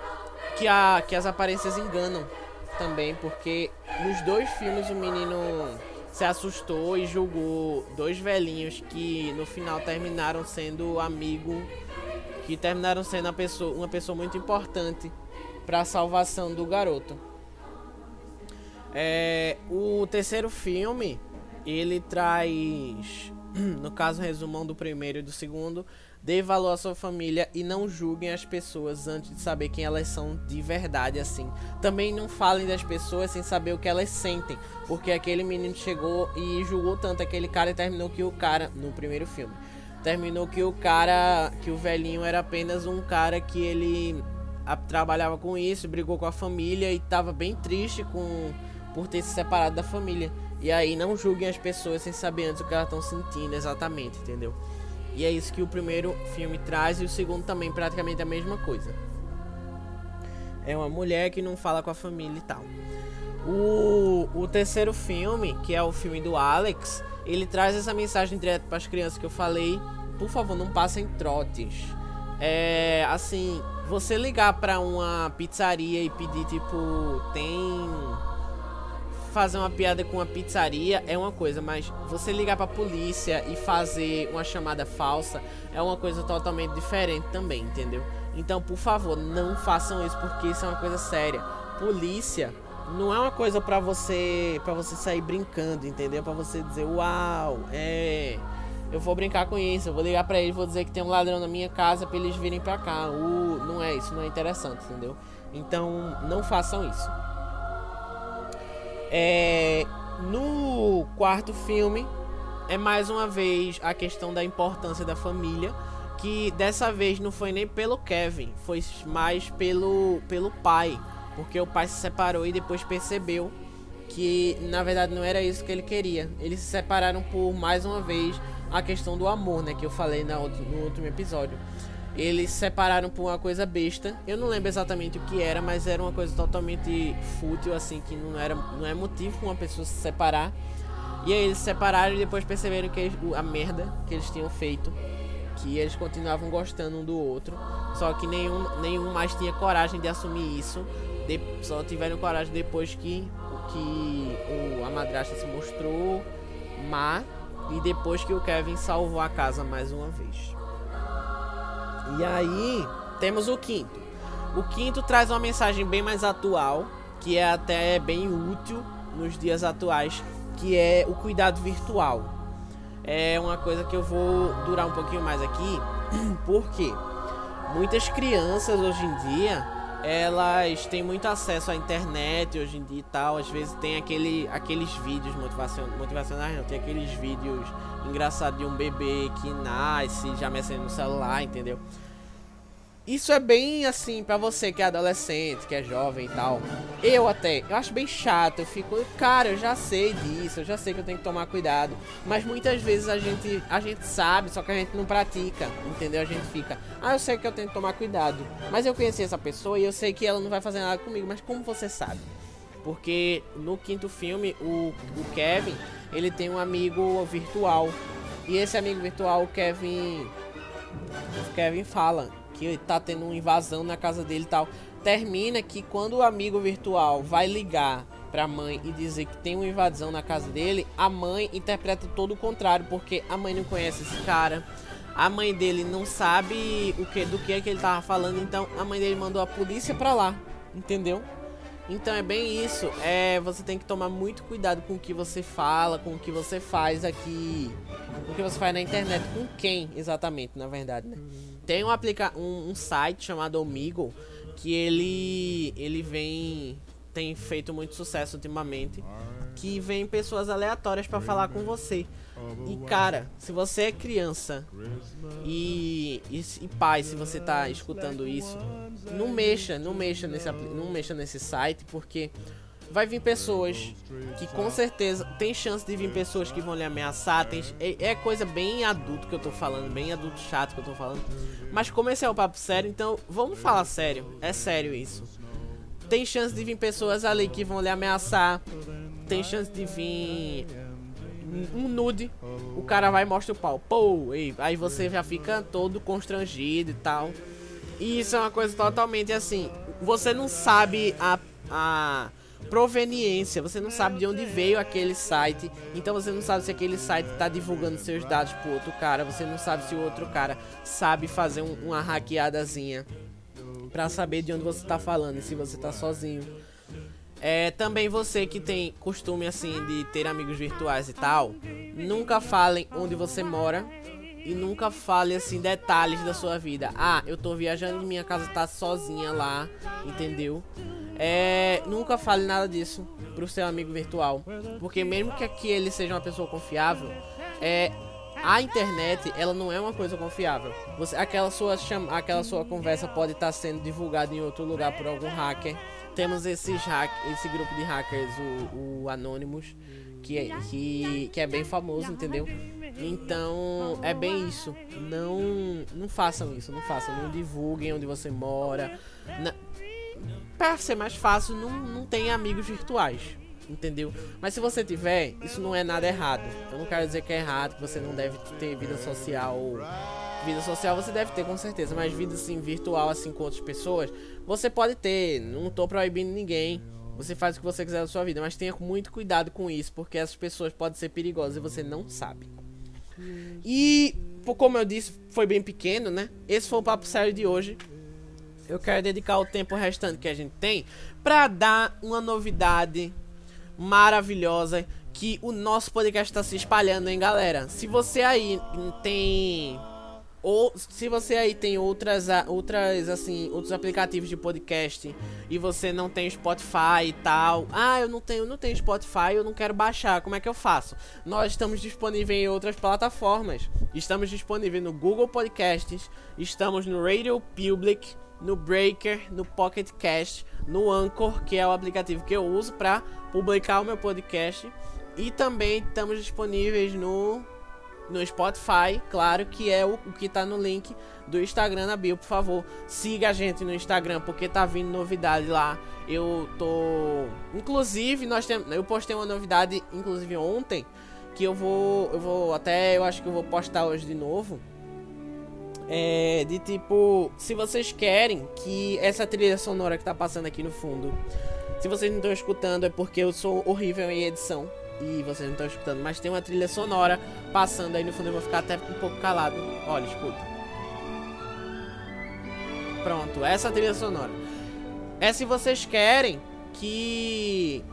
que a que as aparências enganam também, porque nos dois filmes o menino se assustou e julgou dois velhinhos que no final terminaram sendo amigo, que terminaram sendo uma pessoa, uma pessoa muito importante para a salvação do garoto. É, o terceiro filme, ele traz, no caso, resumão do primeiro e do segundo, dê valor à sua família e não julguem as pessoas antes de saber quem elas são de verdade, assim. Também não falem das pessoas sem saber o que elas sentem, porque aquele menino chegou e julgou tanto aquele cara e terminou que o cara, no primeiro filme, terminou que o cara, que o velhinho era apenas um cara que ele a, trabalhava com isso, brigou com a família e estava bem triste com por ter se separado da família. E aí não julguem as pessoas sem saber antes o que elas estão sentindo exatamente, entendeu? E é isso que o primeiro filme traz e o segundo também praticamente a mesma coisa. É uma mulher que não fala com a família e tal. O, o terceiro filme, que é o filme do Alex, ele traz essa mensagem direto para as crianças que eu falei. Por favor, não passem trotes. É assim, você ligar para uma pizzaria e pedir tipo, tem fazer uma piada com uma pizzaria é uma coisa, mas você ligar pra polícia e fazer uma chamada falsa é uma coisa totalmente diferente também, entendeu? Então, por favor, não façam isso porque isso é uma coisa séria. Polícia não é uma coisa para você para você sair brincando, entendeu? Para você dizer, uau, é, eu vou brincar com isso, eu vou ligar para eles, vou dizer que tem um ladrão na minha casa para eles virem para cá. Uh, não é isso, não é interessante, entendeu? Então, não façam isso. É, no quarto filme, é mais uma vez a questão da importância da família. Que dessa vez não foi nem pelo Kevin, foi mais pelo, pelo pai. Porque o pai se separou e depois percebeu que na verdade não era isso que ele queria. Eles se separaram por mais uma vez a questão do amor, né? Que eu falei no último episódio. Eles se separaram por uma coisa besta. Eu não lembro exatamente o que era, mas era uma coisa totalmente fútil, assim, que não era não é motivo para uma pessoa se separar. E aí eles se separaram e depois perceberam que eles, a merda que eles tinham feito. Que eles continuavam gostando um do outro. Só que nenhum, nenhum mais tinha coragem de assumir isso. De, só tiveram coragem depois que, que o, a madrasta se mostrou má e depois que o Kevin salvou a casa mais uma vez. E aí temos o quinto. O quinto traz uma mensagem bem mais atual, que é até bem útil nos dias atuais, que é o cuidado virtual. É uma coisa que eu vou durar um pouquinho mais aqui, porque muitas crianças hoje em dia elas têm muito acesso à internet hoje em dia e tal. Às vezes tem aquele, aqueles vídeos motivacionais, motivacionais não, tem aqueles vídeos engraçados de um bebê que nasce já mexendo no celular, entendeu? Isso é bem assim para você que é adolescente, que é jovem e tal. Eu até, eu acho bem chato. Eu fico, cara, eu já sei disso, eu já sei que eu tenho que tomar cuidado. Mas muitas vezes a gente, a gente sabe, só que a gente não pratica, entendeu? A gente fica, ah, eu sei que eu tenho que tomar cuidado. Mas eu conheci essa pessoa e eu sei que ela não vai fazer nada comigo. Mas como você sabe? Porque no quinto filme, o, o Kevin, ele tem um amigo virtual. E esse amigo virtual, o Kevin, o Kevin fala que tá tendo uma invasão na casa dele e tal. Termina que quando o amigo virtual vai ligar pra mãe e dizer que tem uma invasão na casa dele, a mãe interpreta todo o contrário, porque a mãe não conhece esse cara. A mãe dele não sabe o que do que é que ele tava falando, então a mãe dele mandou a polícia pra lá, entendeu? Então é bem isso. É, você tem que tomar muito cuidado com o que você fala, com o que você faz aqui, com o que você faz na internet, com quem exatamente, na verdade, né? Tem um, aplica um, um site chamado Omigo que ele ele vem tem feito muito sucesso ultimamente, que vem pessoas aleatórias para falar com você. E cara, se você é criança e, e, e, pai, se você tá escutando isso, não mexa, não mexa nesse não mexa nesse site porque vai vir pessoas que com certeza tem chance de vir pessoas que vão lhe ameaçar. Tem, é, é, coisa bem adulto que eu tô falando, bem adulto chato que eu tô falando. Mas como esse é um papo sério, então vamos falar sério. É sério isso. Tem chance de vir pessoas ali que vão lhe ameaçar. Tem chance de vir um nude. O cara vai e mostra o pau. Pô, aí você já fica todo constrangido e tal. E isso é uma coisa totalmente assim. Você não sabe a, a proveniência, você não sabe de onde veio aquele site, então você não sabe se aquele site está divulgando seus dados pro outro cara, você não sabe se o outro cara sabe fazer um, uma hackeadazinha para saber de onde você está falando e se você está sozinho. É, também você que tem costume assim de ter amigos virtuais e tal, nunca falem onde você mora e nunca fale assim detalhes da sua vida. Ah, eu tô viajando e minha casa tá sozinha lá, entendeu? É, nunca fale nada disso pro seu amigo virtual, porque mesmo que aqui ele seja uma pessoa confiável, é a internet ela não é uma coisa confiável. Você, aquela sua chama, aquela sua conversa pode estar tá sendo divulgada em outro lugar por algum hacker. Temos esses hack, esse grupo de hackers, o, o Anonymous, que é, que, que é bem famoso, entendeu? Então é bem isso. Não não façam isso, não façam, não divulguem onde você mora. Não, para ser mais fácil, não, não tem amigos virtuais. Entendeu? Mas se você tiver, isso não é nada errado. Eu não quero dizer que é errado, que você não deve ter vida social. Vida social você deve ter com certeza, mas vida assim virtual assim com outras pessoas, você pode ter. Não tô proibindo ninguém. Você faz o que você quiser da sua vida, mas tenha muito cuidado com isso, porque essas pessoas podem ser perigosas e você não sabe. E, como eu disse, foi bem pequeno, né? Esse foi o papo sério de hoje eu quero dedicar o tempo restante que a gente tem para dar uma novidade maravilhosa que o nosso podcast está se espalhando, hein, galera? Se você aí tem ou se você aí tem outras outras assim, outros aplicativos de podcast e você não tem Spotify e tal. Ah, eu não tenho, não tenho Spotify, eu não quero baixar. Como é que eu faço? Nós estamos disponíveis em outras plataformas. Estamos disponíveis no Google Podcasts, estamos no Radio Public, no Breaker, no Pocket Cast, no Anchor, que é o aplicativo que eu uso para publicar o meu podcast. E também estamos disponíveis no no Spotify, claro que é o, o que está no link do Instagram na bio, por favor. Siga a gente no Instagram porque tá vindo novidade lá. Eu tô, inclusive nós temos, eu postei uma novidade inclusive ontem que eu vou, eu vou até, eu acho que eu vou postar hoje de novo é, de tipo, se vocês querem que essa trilha sonora que tá passando aqui no fundo, se vocês não estão escutando é porque eu sou horrível em edição. E vocês não estão escutando, mas tem uma trilha sonora passando aí no fundo. Eu vou ficar até um pouco calado. Olha, escuta. Pronto, essa trilha sonora. É se vocês querem que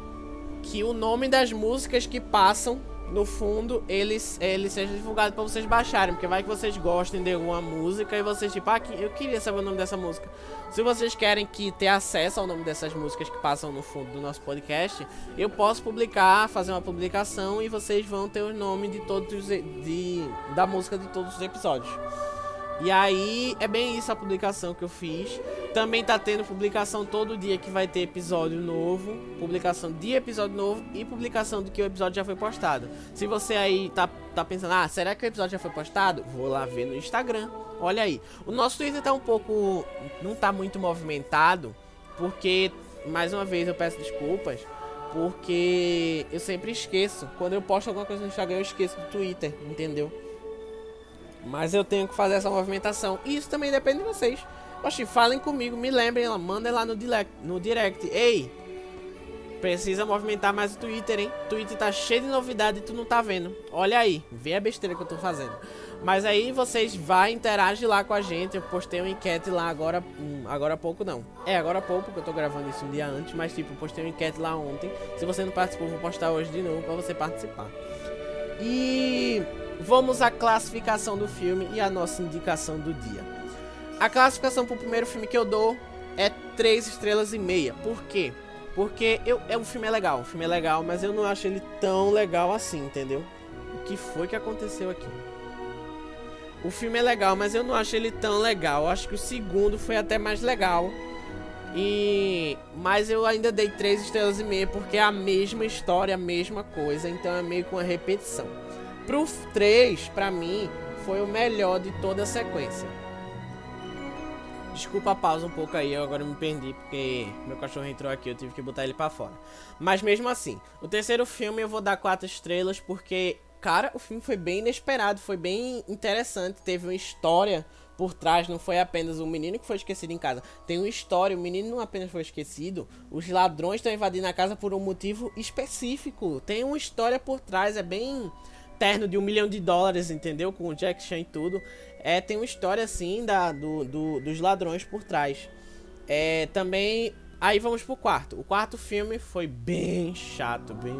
que o nome das músicas que passam no fundo eles ele seja divulgado para vocês baixarem, porque vai que vocês gostem de alguma música e vocês tipo, ah, eu queria saber o nome dessa música. Se vocês querem que ter acesso ao nome dessas músicas que passam no fundo do nosso podcast, eu posso publicar, fazer uma publicação e vocês vão ter o nome de todos de da música de todos os episódios. E aí é bem isso a publicação que eu fiz. Também tá tendo publicação todo dia que vai ter episódio novo, publicação de episódio novo e publicação de que o episódio já foi postado. Se você aí tá, tá pensando, ah, será que o episódio já foi postado? Vou lá ver no Instagram. Olha aí. O nosso Twitter tá um pouco. não tá muito movimentado, porque, mais uma vez, eu peço desculpas. Porque eu sempre esqueço. Quando eu posto alguma coisa no Instagram, eu esqueço do Twitter, entendeu? Mas eu tenho que fazer essa movimentação. E isso também depende de vocês. Oxi, falem comigo, me lembrem, mandem lá no direct, no direct. Ei, precisa movimentar mais o Twitter, hein? Twitter tá cheio de novidade e tu não tá vendo. Olha aí, vê a besteira que eu tô fazendo. Mas aí vocês vai interagir lá com a gente. Eu postei uma enquete lá agora, hum, agora há pouco não. É, agora há pouco, porque eu tô gravando isso um dia antes, mas tipo, postei uma enquete lá ontem. Se você não participou, vou postar hoje de novo para você participar. E Vamos à classificação do filme e a nossa indicação do dia. A classificação para o primeiro filme que eu dou é 3 estrelas e meia. Por quê? Porque eu, é um filme é legal, o filme é legal, mas eu não acho ele tão legal assim, entendeu? O que foi que aconteceu aqui? O filme é legal, mas eu não acho ele tão legal. Eu acho que o segundo foi até mais legal. E mas eu ainda dei 3 estrelas e meia porque é a mesma história, a mesma coisa, então é meio com uma repetição. Pro 3, pra mim, foi o melhor de toda a sequência. Desculpa a pausa um pouco aí, eu agora me perdi porque meu cachorro entrou aqui, eu tive que botar ele para fora. Mas mesmo assim, o terceiro filme eu vou dar quatro estrelas porque, cara, o filme foi bem inesperado, foi bem interessante, teve uma história por trás, não foi apenas o menino que foi esquecido em casa. Tem uma história, o menino não apenas foi esquecido, os ladrões estão invadindo a casa por um motivo específico. Tem uma história por trás, é bem terno de um milhão de dólares, entendeu? Com o Jack Chan e tudo. É, tem uma história assim da, do, do, dos ladrões por trás. É, também. Aí vamos pro quarto. O quarto filme foi bem chato, bem.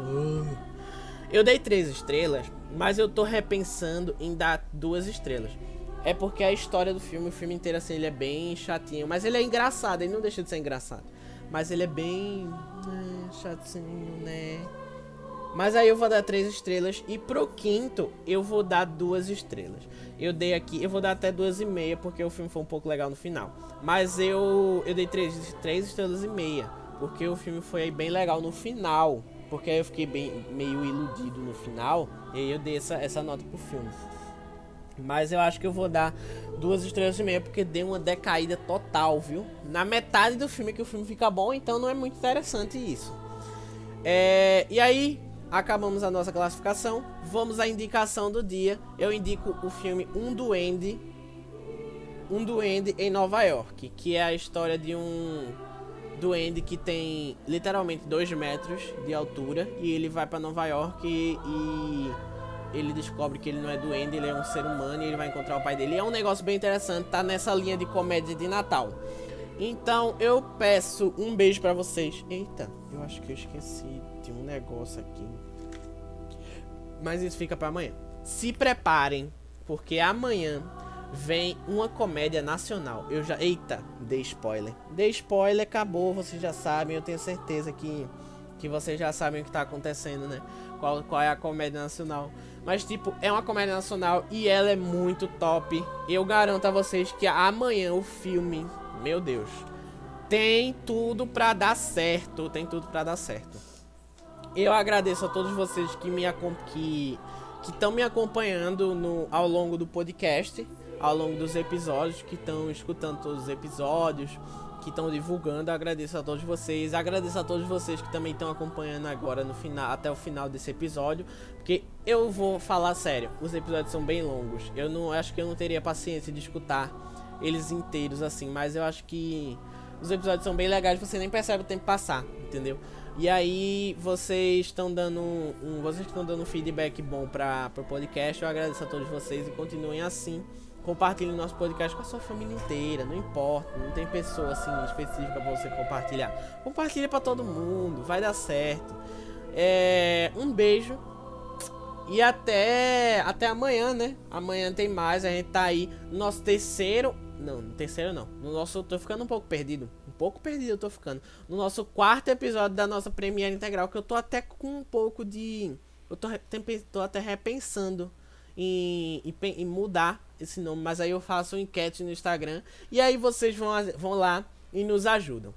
Eu dei três estrelas, mas eu tô repensando em dar duas estrelas. É porque a história do filme, o filme inteiro assim, ele é bem chatinho. Mas ele é engraçado, ele não deixa de ser engraçado. Mas ele é bem. É, chatinho, né? Mas aí eu vou dar três estrelas e pro quinto eu vou dar duas estrelas. Eu dei aqui, eu vou dar até duas e meia porque o filme foi um pouco legal no final. Mas eu eu dei três, três estrelas e meia porque o filme foi bem legal no final. Porque eu fiquei bem meio iludido no final e aí eu dei essa, essa nota pro filme. Mas eu acho que eu vou dar duas estrelas e meia porque deu uma decaída total, viu? Na metade do filme que o filme fica bom, então não é muito interessante isso. É, e aí, acabamos a nossa classificação. Vamos à indicação do dia. Eu indico o filme Um Duende. Um Duende em Nova York, que é a história de um duende que tem literalmente 2 metros de altura e ele vai para Nova York e, e, ele descobre que ele não é duende, ele é um ser humano e ele vai encontrar o pai dele. E é um negócio bem interessante, tá nessa linha de comédia de Natal. Então eu peço um beijo para vocês. Eita, eu acho que eu esqueci de um negócio aqui. Mas isso fica para amanhã. Se preparem, porque amanhã vem uma comédia nacional. Eu já. Eita, dei spoiler. Dei spoiler, acabou, vocês já sabem. Eu tenho certeza que, que vocês já sabem o que tá acontecendo, né? Qual, qual é a comédia nacional. Mas, tipo, é uma comédia nacional e ela é muito top. Eu garanto a vocês que amanhã o filme meu Deus. Tem tudo para dar certo, tem tudo para dar certo. Eu agradeço a todos vocês que me que que estão me acompanhando no, ao longo do podcast, ao longo dos episódios, que estão escutando todos os episódios, que estão divulgando. agradeço a todos vocês. Agradeço a todos vocês que também estão acompanhando agora no final, até o final desse episódio, porque eu vou falar sério, os episódios são bem longos. Eu não acho que eu não teria paciência de escutar eles inteiros assim, mas eu acho que os episódios são bem legais, você nem percebe o tempo passar, entendeu? E aí vocês estão dando um, vocês estão dando um feedback bom para o podcast. Eu agradeço a todos vocês e continuem assim. Compartilhe nosso podcast com a sua família inteira, não importa, não tem pessoa assim específica para você compartilhar. Compartilhe para todo mundo, vai dar certo. É, um beijo e até até amanhã, né? Amanhã tem mais, a gente tá aí no nosso terceiro, não, no terceiro não. No nosso tô ficando um pouco perdido, um pouco perdido eu tô ficando. No nosso quarto episódio da nossa Premiere Integral que eu tô até com um pouco de eu tô, tô até repensando em, em, em mudar esse nome, mas aí eu faço uma enquete no Instagram e aí vocês vão, vão lá e nos ajudam.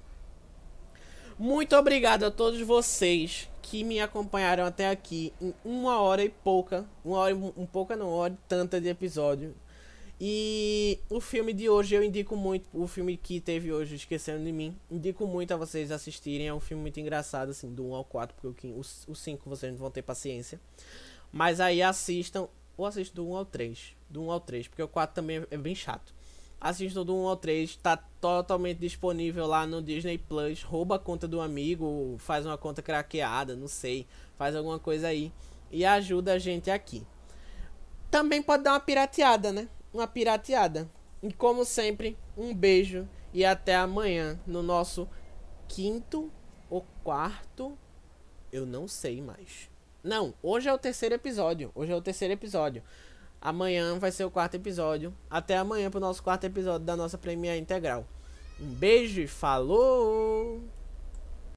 Muito obrigado a todos vocês que me acompanharam até aqui em uma hora e pouca, uma hora um pouca não, uma hora tanta de episódio. E o filme de hoje eu indico muito, o filme que teve hoje, Esquecendo de Mim, indico muito a vocês assistirem, é um filme muito engraçado, assim, do 1 ao 4, porque o, o 5 vocês não vão ter paciência. Mas aí assistam ou assista do 1 ao 3. Do 1 ao 3, porque o 4 também é bem chato. Assista do 1 ao 3, tá totalmente disponível lá no Disney Plus. Rouba a conta do amigo, faz uma conta craqueada, não sei. Faz alguma coisa aí. E ajuda a gente aqui. Também pode dar uma pirateada, né? Uma pirateada. E como sempre, um beijo e até amanhã no nosso quinto ou quarto. Eu não sei mais. Não, hoje é o terceiro episódio. Hoje é o terceiro episódio. Amanhã vai ser o quarto episódio. Até amanhã pro nosso quarto episódio da nossa Premiere Integral. Um beijo e falou!